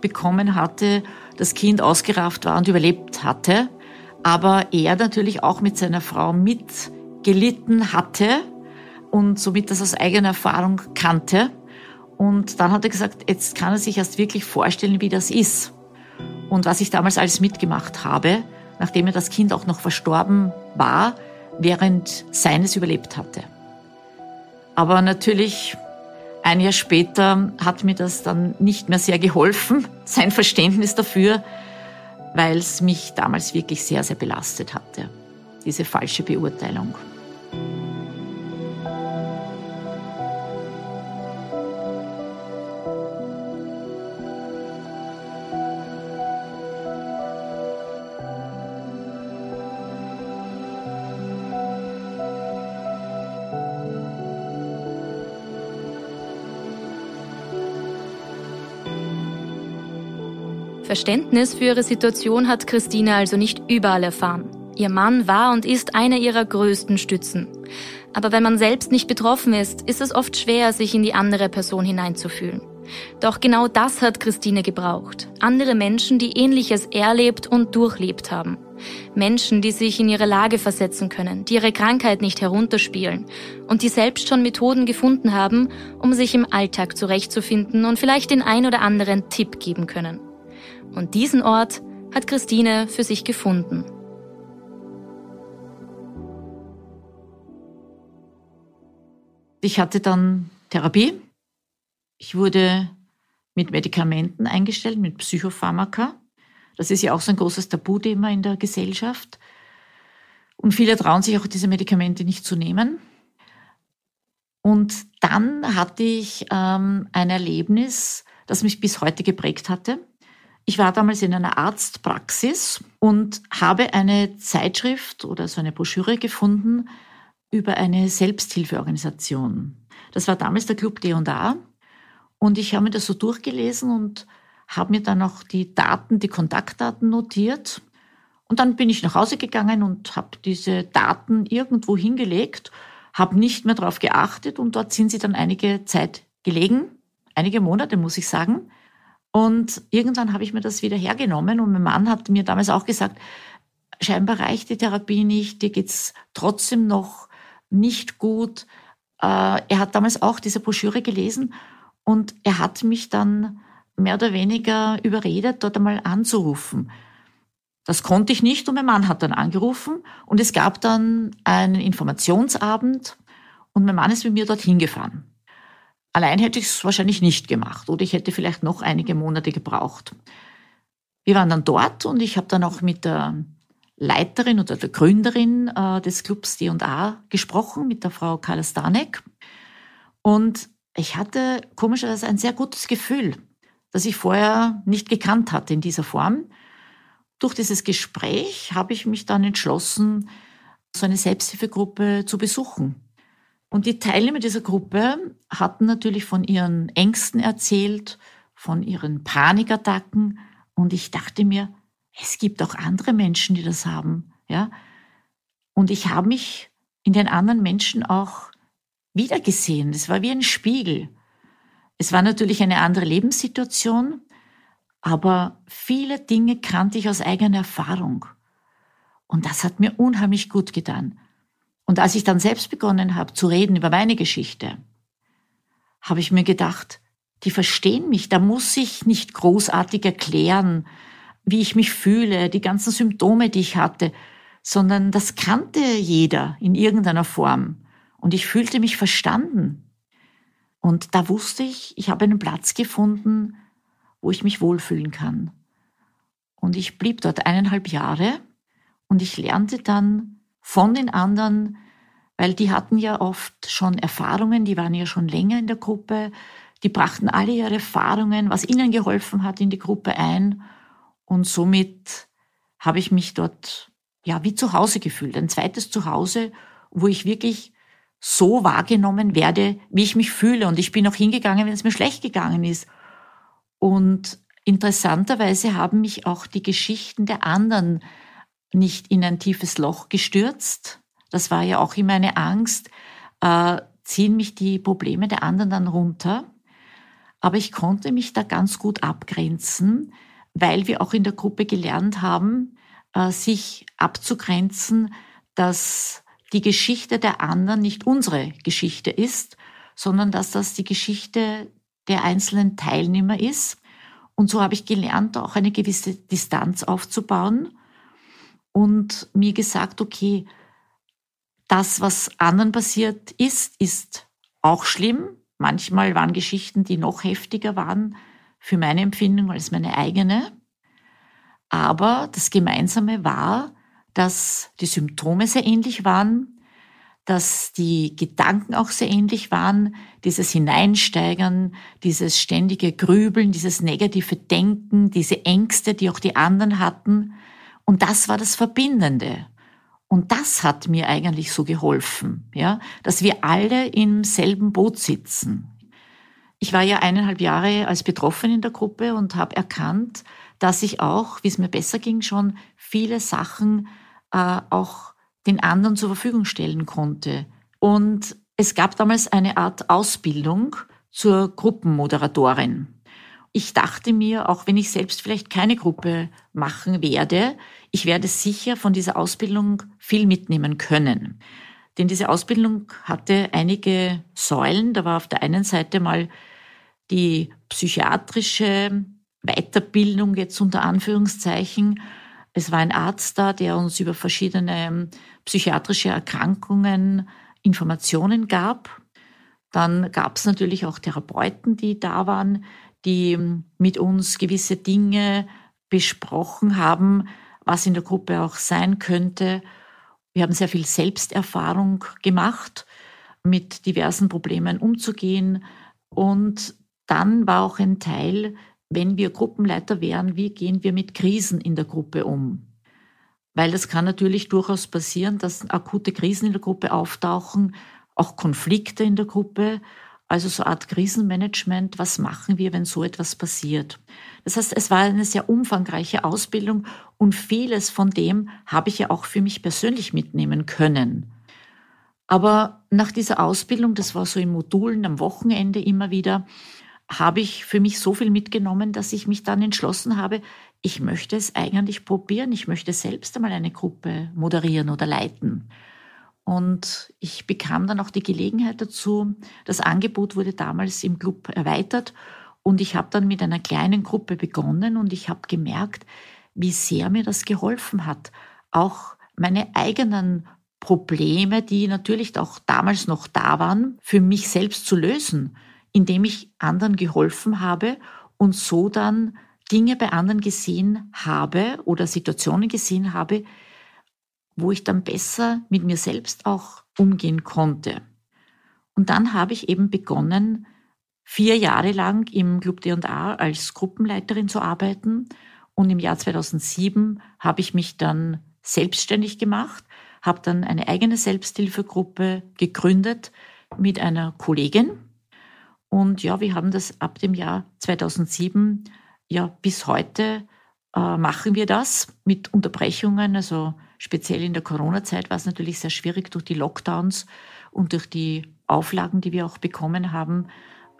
bekommen hatte, das Kind ausgerafft war und überlebt hatte, aber er natürlich auch mit seiner Frau mitgelitten hatte und somit das aus eigener Erfahrung kannte. Und dann hat er gesagt, jetzt kann er sich erst wirklich vorstellen, wie das ist. Und was ich damals alles mitgemacht habe, nachdem er das Kind auch noch verstorben war, während seines überlebt hatte. Aber natürlich, ein Jahr später hat mir das dann nicht mehr sehr geholfen, sein Verständnis dafür, weil es mich damals wirklich sehr, sehr belastet hatte, diese falsche Beurteilung. Verständnis für ihre Situation hat Christine also nicht überall erfahren. Ihr Mann war und ist einer ihrer größten Stützen. Aber wenn man selbst nicht betroffen ist, ist es oft schwer, sich in die andere Person hineinzufühlen. Doch genau das hat Christine gebraucht. Andere Menschen, die ähnliches erlebt und durchlebt haben. Menschen, die sich in ihre Lage versetzen können, die ihre Krankheit nicht herunterspielen und die selbst schon Methoden gefunden haben, um sich im Alltag zurechtzufinden und vielleicht den ein oder anderen Tipp geben können. Und diesen Ort hat Christine für sich gefunden. Ich hatte dann Therapie. Ich wurde mit Medikamenten eingestellt, mit Psychopharmaka. Das ist ja auch so ein großes Tabuthema in der Gesellschaft. Und viele trauen sich auch diese Medikamente nicht zu nehmen. Und dann hatte ich ähm, ein Erlebnis, das mich bis heute geprägt hatte. Ich war damals in einer Arztpraxis und habe eine Zeitschrift oder so eine Broschüre gefunden über eine Selbsthilfeorganisation. Das war damals der Club D&A und ich habe mir das so durchgelesen und habe mir dann auch die Daten, die Kontaktdaten notiert. Und dann bin ich nach Hause gegangen und habe diese Daten irgendwo hingelegt, habe nicht mehr darauf geachtet und dort sind sie dann einige Zeit gelegen, einige Monate muss ich sagen. Und irgendwann habe ich mir das wieder hergenommen und mein Mann hat mir damals auch gesagt, scheinbar reicht die Therapie nicht, dir geht's trotzdem noch nicht gut. Äh, er hat damals auch diese Broschüre gelesen und er hat mich dann mehr oder weniger überredet, dort einmal anzurufen. Das konnte ich nicht und mein Mann hat dann angerufen und es gab dann einen Informationsabend und mein Mann ist mit mir dorthin gefahren. Allein hätte ich es wahrscheinlich nicht gemacht oder ich hätte vielleicht noch einige Monate gebraucht. Wir waren dann dort und ich habe dann auch mit der Leiterin oder der Gründerin äh, des Clubs D&A gesprochen, mit der Frau Karla Stanek. Und ich hatte komischerweise ein sehr gutes Gefühl, das ich vorher nicht gekannt hatte in dieser Form. Durch dieses Gespräch habe ich mich dann entschlossen, so eine Selbsthilfegruppe zu besuchen. Und die Teilnehmer dieser Gruppe hatten natürlich von ihren Ängsten erzählt, von ihren Panikattacken. Und ich dachte mir, es gibt auch andere Menschen, die das haben, ja. Und ich habe mich in den anderen Menschen auch wiedergesehen. Es war wie ein Spiegel. Es war natürlich eine andere Lebenssituation, aber viele Dinge kannte ich aus eigener Erfahrung. Und das hat mir unheimlich gut getan. Und als ich dann selbst begonnen habe zu reden über meine Geschichte, habe ich mir gedacht, die verstehen mich, da muss ich nicht großartig erklären, wie ich mich fühle, die ganzen Symptome, die ich hatte, sondern das kannte jeder in irgendeiner Form. Und ich fühlte mich verstanden. Und da wusste ich, ich habe einen Platz gefunden, wo ich mich wohlfühlen kann. Und ich blieb dort eineinhalb Jahre und ich lernte dann von den anderen, weil die hatten ja oft schon Erfahrungen, die waren ja schon länger in der Gruppe, die brachten alle ihre Erfahrungen, was ihnen geholfen hat, in die Gruppe ein. Und somit habe ich mich dort ja wie zu Hause gefühlt, ein zweites Zuhause, wo ich wirklich so wahrgenommen werde, wie ich mich fühle. Und ich bin auch hingegangen, wenn es mir schlecht gegangen ist. Und interessanterweise haben mich auch die Geschichten der anderen nicht in ein tiefes Loch gestürzt. Das war ja auch immer eine Angst. Äh, ziehen mich die Probleme der anderen dann runter? Aber ich konnte mich da ganz gut abgrenzen, weil wir auch in der Gruppe gelernt haben, äh, sich abzugrenzen, dass die Geschichte der anderen nicht unsere Geschichte ist, sondern dass das die Geschichte der einzelnen Teilnehmer ist. Und so habe ich gelernt, auch eine gewisse Distanz aufzubauen und mir gesagt, okay, das, was anderen passiert ist, ist auch schlimm. Manchmal waren Geschichten, die noch heftiger waren für meine Empfindung als meine eigene. Aber das Gemeinsame war, dass die Symptome sehr ähnlich waren, dass die Gedanken auch sehr ähnlich waren, dieses Hineinsteigern, dieses ständige Grübeln, dieses negative Denken, diese Ängste, die auch die anderen hatten, und das war das Verbindende. Und das hat mir eigentlich so geholfen, ja, dass wir alle im selben Boot sitzen. Ich war ja eineinhalb Jahre als Betroffene in der Gruppe und habe erkannt, dass ich auch, wie es mir besser ging, schon viele Sachen äh, auch den anderen zur Verfügung stellen konnte. Und es gab damals eine Art Ausbildung zur Gruppenmoderatorin. Ich dachte mir, auch wenn ich selbst vielleicht keine Gruppe machen werde, ich werde sicher von dieser Ausbildung viel mitnehmen können. Denn diese Ausbildung hatte einige Säulen. Da war auf der einen Seite mal die psychiatrische Weiterbildung jetzt unter Anführungszeichen. Es war ein Arzt da, der uns über verschiedene psychiatrische Erkrankungen Informationen gab. Dann gab es natürlich auch Therapeuten, die da waren, die mit uns gewisse Dinge besprochen haben, was in der Gruppe auch sein könnte. Wir haben sehr viel Selbsterfahrung gemacht, mit diversen Problemen umzugehen. Und dann war auch ein Teil, wenn wir Gruppenleiter wären, wie gehen wir mit Krisen in der Gruppe um? Weil das kann natürlich durchaus passieren, dass akute Krisen in der Gruppe auftauchen, auch Konflikte in der Gruppe. Also so eine Art Krisenmanagement, was machen wir, wenn so etwas passiert? Das heißt, es war eine sehr umfangreiche Ausbildung und vieles von dem habe ich ja auch für mich persönlich mitnehmen können. Aber nach dieser Ausbildung, das war so in Modulen am Wochenende immer wieder, habe ich für mich so viel mitgenommen, dass ich mich dann entschlossen habe, ich möchte es eigentlich probieren, ich möchte selbst einmal eine Gruppe moderieren oder leiten. Und ich bekam dann auch die Gelegenheit dazu. Das Angebot wurde damals im Club erweitert und ich habe dann mit einer kleinen Gruppe begonnen und ich habe gemerkt, wie sehr mir das geholfen hat. Auch meine eigenen Probleme, die natürlich auch damals noch da waren, für mich selbst zu lösen, indem ich anderen geholfen habe und so dann Dinge bei anderen gesehen habe oder Situationen gesehen habe, wo ich dann besser mit mir selbst auch umgehen konnte. Und dann habe ich eben begonnen, vier Jahre lang im Club D&A als Gruppenleiterin zu arbeiten. Und im Jahr 2007 habe ich mich dann selbstständig gemacht, habe dann eine eigene Selbsthilfegruppe gegründet mit einer Kollegin. Und ja, wir haben das ab dem Jahr 2007 ja bis heute äh, machen wir das mit Unterbrechungen. Also speziell in der Corona-Zeit war es natürlich sehr schwierig durch die Lockdowns und durch die Auflagen, die wir auch bekommen haben,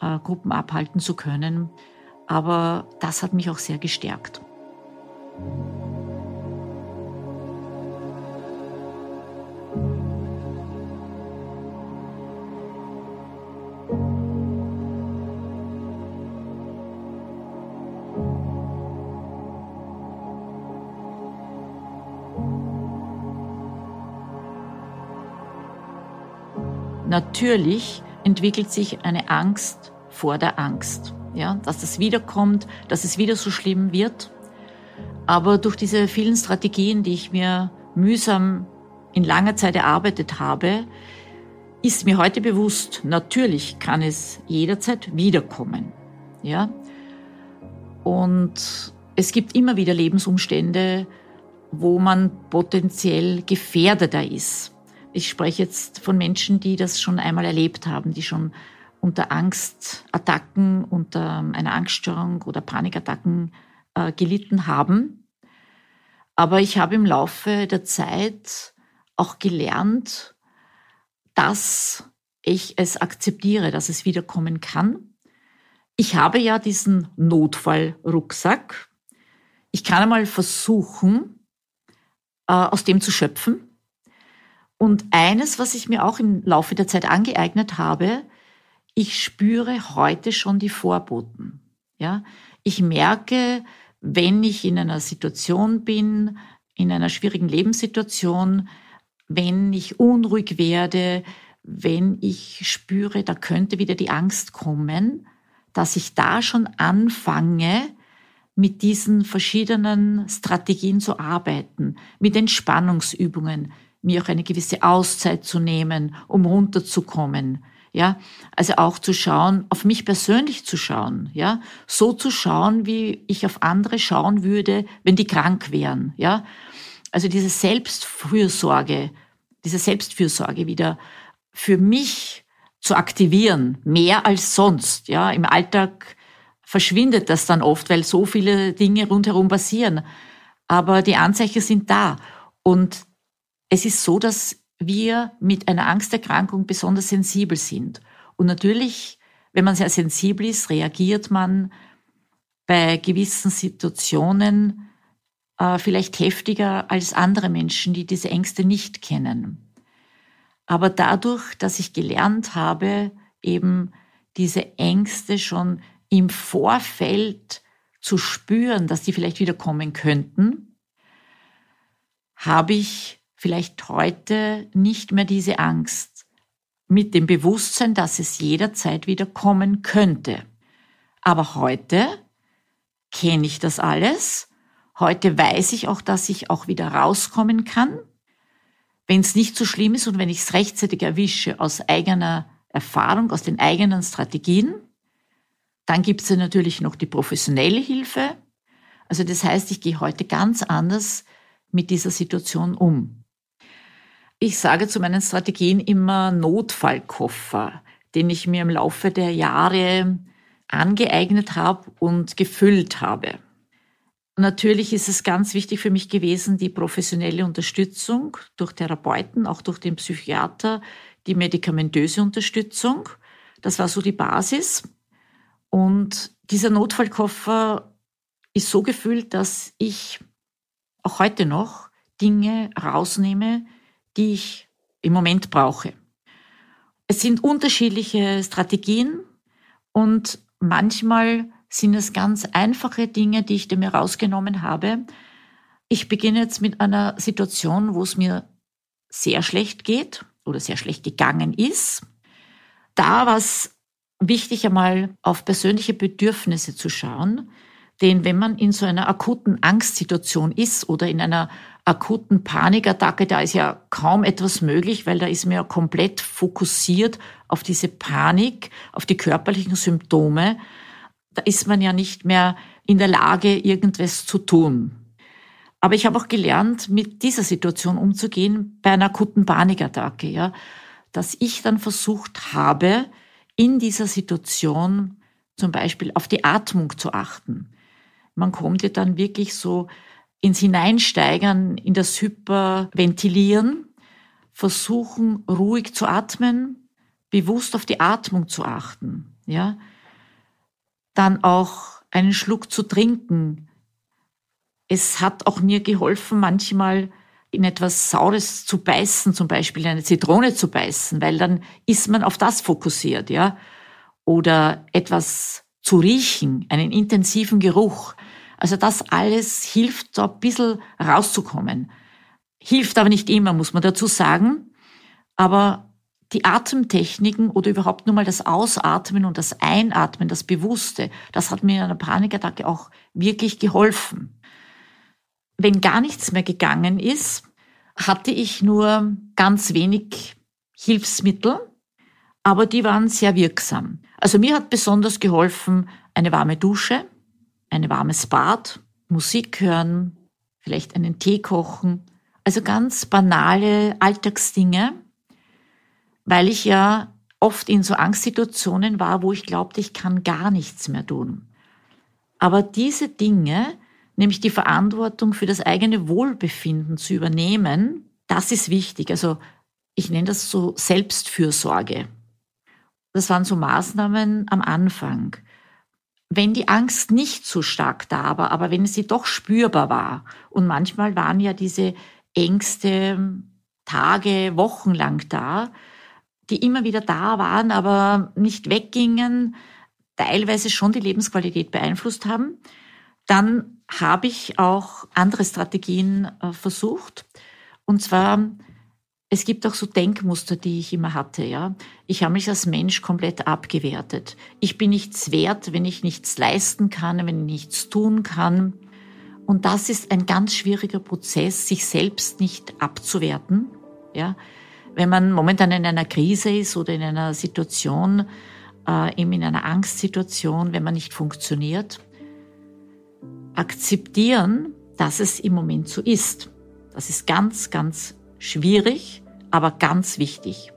äh, Gruppen abhalten zu können. Aber das hat mich auch sehr gestärkt. Natürlich entwickelt sich eine Angst vor der Angst, ja, dass das wiederkommt, dass es wieder so schlimm wird. Aber durch diese vielen Strategien, die ich mir mühsam in langer Zeit erarbeitet habe, ist mir heute bewusst, natürlich kann es jederzeit wiederkommen, ja. Und es gibt immer wieder Lebensumstände, wo man potenziell gefährdeter ist. Ich spreche jetzt von Menschen, die das schon einmal erlebt haben, die schon unter Angstattacken, unter einer Angststörung oder Panikattacken äh, gelitten haben. Aber ich habe im Laufe der Zeit auch gelernt, dass ich es akzeptiere, dass es wiederkommen kann. Ich habe ja diesen Notfallrucksack. Ich kann einmal versuchen, äh, aus dem zu schöpfen. Und eines, was ich mir auch im Laufe der Zeit angeeignet habe, ich spüre heute schon die Vorboten. Ja, ich merke, wenn ich in einer Situation bin, in einer schwierigen Lebenssituation, wenn ich unruhig werde, wenn ich spüre, da könnte wieder die Angst kommen, dass ich da schon anfange, mit diesen verschiedenen Strategien zu arbeiten, mit Entspannungsübungen, mir auch eine gewisse Auszeit zu nehmen, um runterzukommen. Ja, also auch zu schauen, auf mich persönlich zu schauen, ja, so zu schauen, wie ich auf andere schauen würde, wenn die krank wären, ja. Also diese Selbstfürsorge, diese Selbstfürsorge wieder für mich zu aktivieren, mehr als sonst, ja. Im Alltag verschwindet das dann oft, weil so viele Dinge rundherum passieren. Aber die Anzeichen sind da. Und es ist so, dass wir mit einer Angsterkrankung besonders sensibel sind. Und natürlich, wenn man sehr sensibel ist, reagiert man bei gewissen Situationen äh, vielleicht heftiger als andere Menschen, die diese Ängste nicht kennen. Aber dadurch, dass ich gelernt habe, eben diese Ängste schon im Vorfeld zu spüren, dass die vielleicht wieder kommen könnten, habe ich vielleicht heute nicht mehr diese Angst. mit dem Bewusstsein, dass es jederzeit wieder kommen könnte. Aber heute kenne ich das alles. Heute weiß ich auch, dass ich auch wieder rauskommen kann. Wenn es nicht so schlimm ist und wenn ich es rechtzeitig erwische aus eigener Erfahrung, aus den eigenen Strategien, dann gibt es ja natürlich noch die professionelle Hilfe. Also das heißt, ich gehe heute ganz anders mit dieser Situation um. Ich sage zu meinen Strategien immer Notfallkoffer, den ich mir im Laufe der Jahre angeeignet habe und gefüllt habe. Natürlich ist es ganz wichtig für mich gewesen, die professionelle Unterstützung durch Therapeuten, auch durch den Psychiater, die medikamentöse Unterstützung. Das war so die Basis. Und dieser Notfallkoffer ist so gefüllt, dass ich auch heute noch Dinge rausnehme, die ich im Moment brauche. Es sind unterschiedliche Strategien und manchmal sind es ganz einfache Dinge, die ich mir rausgenommen habe. Ich beginne jetzt mit einer Situation, wo es mir sehr schlecht geht oder sehr schlecht gegangen ist. Da war es wichtig, einmal auf persönliche Bedürfnisse zu schauen. Denn wenn man in so einer akuten Angstsituation ist oder in einer akuten Panikattacke, da ist ja kaum etwas möglich, weil da ist man ja komplett fokussiert auf diese Panik, auf die körperlichen Symptome. Da ist man ja nicht mehr in der Lage, irgendwas zu tun. Aber ich habe auch gelernt, mit dieser Situation umzugehen bei einer akuten Panikattacke, ja, dass ich dann versucht habe, in dieser Situation zum Beispiel auf die Atmung zu achten. Man kommt ja dann wirklich so ins Hineinsteigern, in das Hyperventilieren, versuchen ruhig zu atmen, bewusst auf die Atmung zu achten, ja. Dann auch einen Schluck zu trinken. Es hat auch mir geholfen, manchmal in etwas Saures zu beißen, zum Beispiel eine Zitrone zu beißen, weil dann ist man auf das fokussiert, ja. Oder etwas zu riechen, einen intensiven Geruch. Also das alles hilft, da ein bisschen rauszukommen. Hilft aber nicht immer, muss man dazu sagen. Aber die Atemtechniken oder überhaupt nur mal das Ausatmen und das Einatmen, das Bewusste, das hat mir in einer Panikattacke auch wirklich geholfen wenn gar nichts mehr gegangen ist, hatte ich nur ganz wenig Hilfsmittel, aber die waren sehr wirksam. Also mir hat besonders geholfen eine warme Dusche, ein warmes Bad, Musik hören, vielleicht einen Tee kochen, also ganz banale Alltagsdinge, weil ich ja oft in so Angstsituationen war, wo ich glaubte, ich kann gar nichts mehr tun. Aber diese Dinge nämlich die Verantwortung für das eigene Wohlbefinden zu übernehmen, das ist wichtig. Also ich nenne das so Selbstfürsorge. Das waren so Maßnahmen am Anfang. Wenn die Angst nicht so stark da war, aber wenn sie doch spürbar war, und manchmal waren ja diese Ängste Tage, Wochen lang da, die immer wieder da waren, aber nicht weggingen, teilweise schon die Lebensqualität beeinflusst haben, dann habe ich auch andere Strategien äh, versucht. Und zwar, es gibt auch so Denkmuster, die ich immer hatte, ja. Ich habe mich als Mensch komplett abgewertet. Ich bin nichts wert, wenn ich nichts leisten kann, wenn ich nichts tun kann. Und das ist ein ganz schwieriger Prozess, sich selbst nicht abzuwerten, ja. Wenn man momentan in einer Krise ist oder in einer Situation, äh, eben in einer Angstsituation, wenn man nicht funktioniert, akzeptieren, dass es im Moment so ist. Das ist ganz, ganz schwierig, aber ganz wichtig.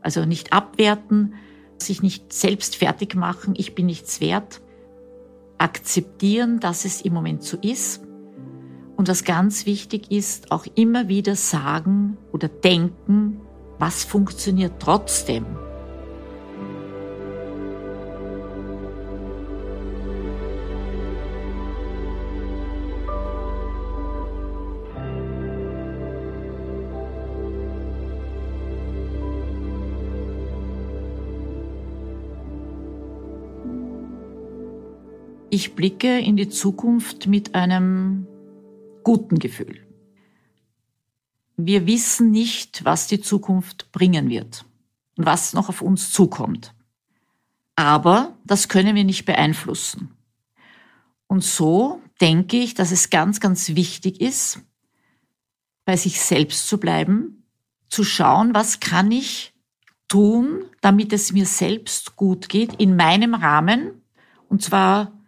Also nicht abwerten, sich nicht selbst fertig machen, ich bin nichts wert. Akzeptieren, dass es im Moment so ist. Und was ganz wichtig ist, auch immer wieder sagen oder denken, was funktioniert trotzdem. Ich blicke in die Zukunft mit einem guten Gefühl. Wir wissen nicht, was die Zukunft bringen wird. und was noch auf uns zukommt. Aber das können wir nicht beeinflussen. Und so denke ich, dass es ganz, ganz wichtig ist, bei sich selbst zu bleiben, zu schauen, was kann ich tun, damit es mir selbst gut geht, in meinem Rahmen, und zwar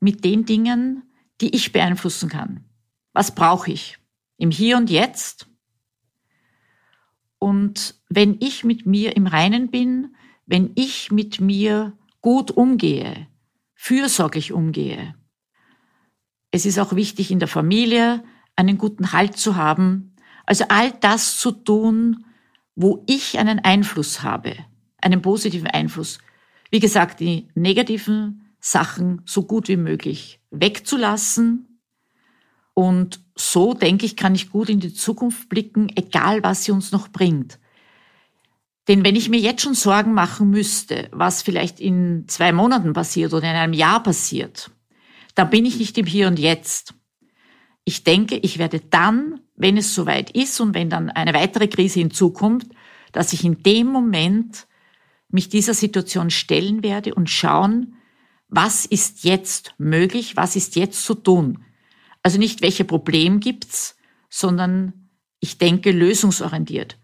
mit den Dingen, die ich beeinflussen kann. Was brauche ich? Im Hier und Jetzt. Und wenn ich mit mir im Reinen bin, wenn ich mit mir gut umgehe, fürsorglich umgehe. Es ist auch wichtig in der Familie einen guten Halt zu haben. Also all das zu tun, wo ich einen Einfluss habe, einen positiven Einfluss. Wie gesagt, die negativen Sachen so gut wie möglich wegzulassen. Und so, denke ich, kann ich gut in die Zukunft blicken, egal was sie uns noch bringt. Denn wenn ich mir jetzt schon Sorgen machen müsste, was vielleicht in zwei Monaten passiert oder in einem Jahr passiert, dann bin ich nicht im Hier und Jetzt. Ich denke, ich werde dann, wenn es soweit ist und wenn dann eine weitere Krise hinzukommt, dass ich in dem Moment mich dieser Situation stellen werde und schauen, was ist jetzt möglich, was ist jetzt zu tun. Also nicht, welche Problem gibt's, sondern ich denke lösungsorientiert.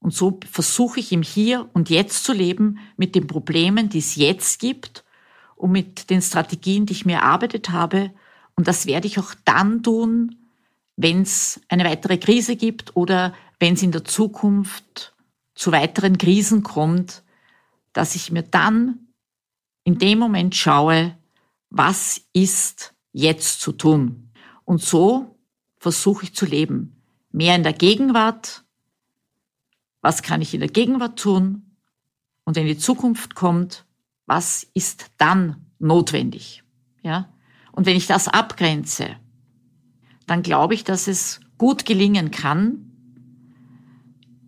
Und so versuche ich im Hier und Jetzt zu leben mit den Problemen, die es jetzt gibt und mit den Strategien, die ich mir erarbeitet habe. Und das werde ich auch dann tun, wenn es eine weitere Krise gibt oder wenn es in der Zukunft zu weiteren Krisen kommt, dass ich mir dann in dem Moment schaue, was ist jetzt zu tun. Und so versuche ich zu leben. Mehr in der Gegenwart. Was kann ich in der Gegenwart tun? Und wenn die Zukunft kommt, was ist dann notwendig? Ja? Und wenn ich das abgrenze, dann glaube ich, dass es gut gelingen kann,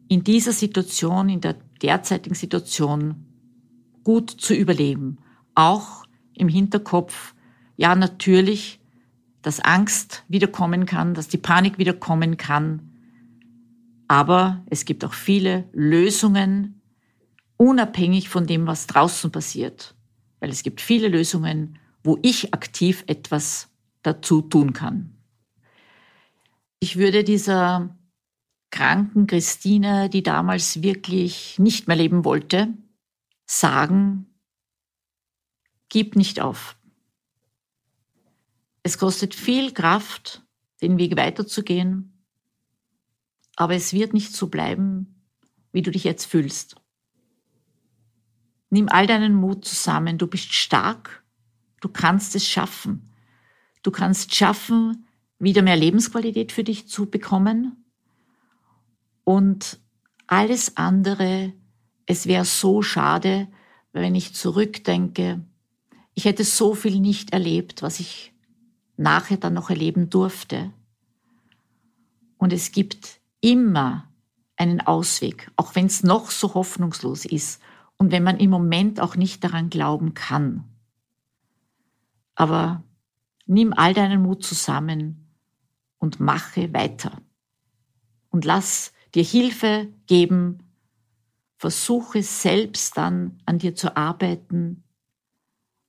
in dieser Situation, in der derzeitigen Situation gut zu überleben auch im Hinterkopf, ja natürlich, dass Angst wiederkommen kann, dass die Panik wiederkommen kann. Aber es gibt auch viele Lösungen, unabhängig von dem, was draußen passiert. Weil es gibt viele Lösungen, wo ich aktiv etwas dazu tun kann. Ich würde dieser kranken Christine, die damals wirklich nicht mehr leben wollte, sagen, Gib nicht auf. Es kostet viel Kraft, den Weg weiterzugehen, aber es wird nicht so bleiben, wie du dich jetzt fühlst. Nimm all deinen Mut zusammen, du bist stark, du kannst es schaffen. Du kannst schaffen, wieder mehr Lebensqualität für dich zu bekommen und alles andere, es wäre so schade, wenn ich zurückdenke, ich hätte so viel nicht erlebt, was ich nachher dann noch erleben durfte. Und es gibt immer einen Ausweg, auch wenn es noch so hoffnungslos ist und wenn man im Moment auch nicht daran glauben kann. Aber nimm all deinen Mut zusammen und mache weiter. Und lass dir Hilfe geben, versuche selbst dann an dir zu arbeiten,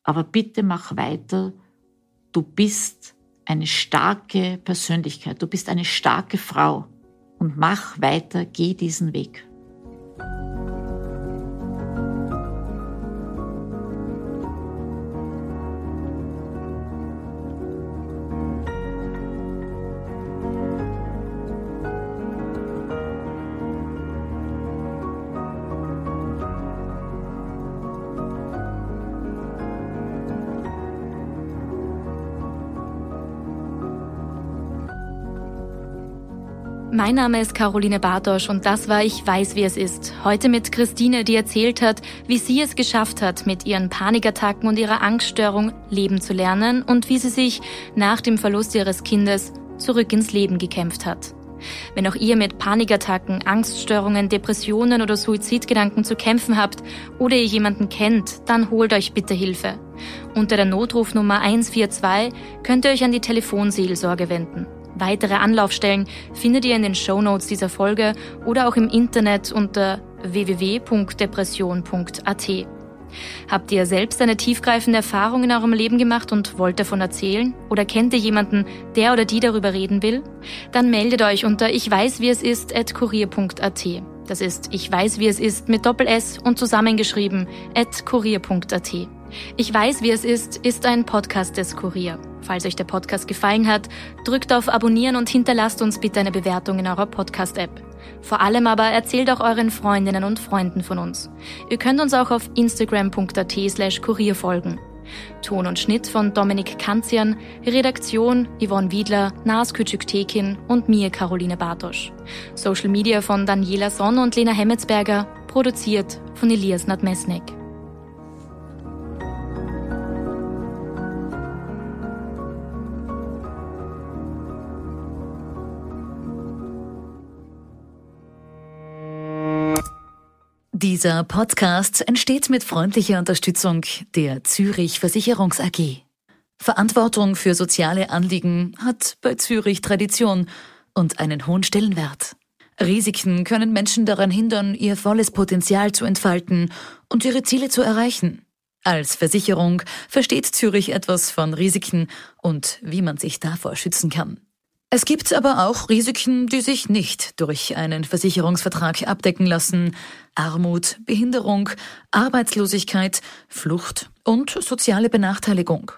aber bitte mach weiter. Du bist eine starke Persönlichkeit, du bist eine starke Frau und mach weiter, geh diesen Weg. Mein Name ist Caroline Bartosch und das war Ich weiß, wie es ist. Heute mit Christine, die erzählt hat, wie sie es geschafft hat, mit ihren Panikattacken und ihrer Angststörung leben zu lernen und wie sie sich nach dem Verlust ihres Kindes zurück ins Leben gekämpft hat. Wenn auch ihr mit Panikattacken, Angststörungen, Depressionen oder Suizidgedanken zu kämpfen habt oder ihr jemanden kennt, dann holt euch bitte Hilfe. Unter der Notrufnummer 142 könnt ihr euch an die Telefonseelsorge wenden. Weitere Anlaufstellen findet ihr in den Show Notes dieser Folge oder auch im Internet unter www.depression.at. Habt ihr selbst eine tiefgreifende Erfahrung in eurem Leben gemacht und wollt davon erzählen? Oder kennt ihr jemanden, der oder die darüber reden will? Dann meldet euch unter ich weiß wie es ist at kurier.at. Das ist ich weiß wie es ist mit Doppel S und zusammengeschrieben at kurier.at. Ich weiß wie es ist ist ein Podcast des Kurier. Falls euch der Podcast gefallen hat, drückt auf Abonnieren und hinterlasst uns bitte eine Bewertung in eurer Podcast-App. Vor allem aber erzählt auch euren Freundinnen und Freunden von uns. Ihr könnt uns auch auf instagram.at slash kurier folgen. Ton und Schnitt von Dominik Kanzian, Redaktion Yvonne Wiedler, Nas Küçük-Tekin und mir Caroline Bartosch. Social Media von Daniela Sonn und Lena Hemmetsberger, produziert von Elias Nadmesnik. Dieser Podcast entsteht mit freundlicher Unterstützung der Zürich Versicherungs AG. Verantwortung für soziale Anliegen hat bei Zürich Tradition und einen hohen Stellenwert. Risiken können Menschen daran hindern, ihr volles Potenzial zu entfalten und ihre Ziele zu erreichen. Als Versicherung versteht Zürich etwas von Risiken und wie man sich davor schützen kann. Es gibt aber auch Risiken, die sich nicht durch einen Versicherungsvertrag abdecken lassen. Armut, Behinderung, Arbeitslosigkeit, Flucht und soziale Benachteiligung.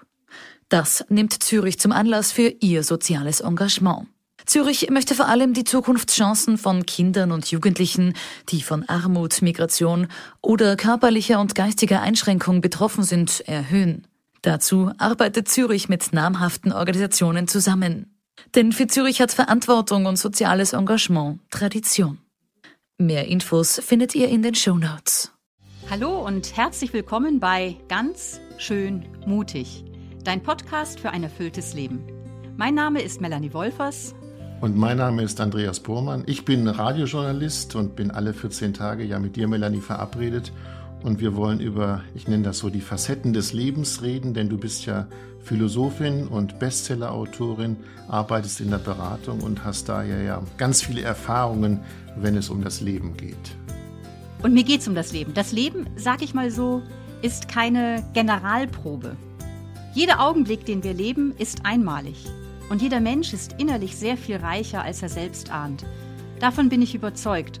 Das nimmt Zürich zum Anlass für ihr soziales Engagement. Zürich möchte vor allem die Zukunftschancen von Kindern und Jugendlichen, die von Armut, Migration oder körperlicher und geistiger Einschränkung betroffen sind, erhöhen. Dazu arbeitet Zürich mit namhaften Organisationen zusammen. Denn für Zürich hat Verantwortung und soziales Engagement Tradition. Mehr Infos findet ihr in den Show Notes. Hallo und herzlich willkommen bei Ganz schön mutig, dein Podcast für ein erfülltes Leben. Mein Name ist Melanie Wolfers. Und mein Name ist Andreas Bormann. Ich bin Radiojournalist und bin alle 14 Tage ja mit dir, Melanie, verabredet. Und wir wollen über, ich nenne das so, die Facetten des Lebens reden, denn du bist ja Philosophin und Bestsellerautorin, arbeitest in der Beratung und hast daher ja ganz viele Erfahrungen, wenn es um das Leben geht. Und mir geht es um das Leben. Das Leben, sag ich mal so, ist keine Generalprobe. Jeder Augenblick, den wir leben, ist einmalig. Und jeder Mensch ist innerlich sehr viel reicher, als er selbst ahnt. Davon bin ich überzeugt.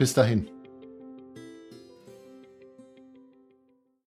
Bis dahin.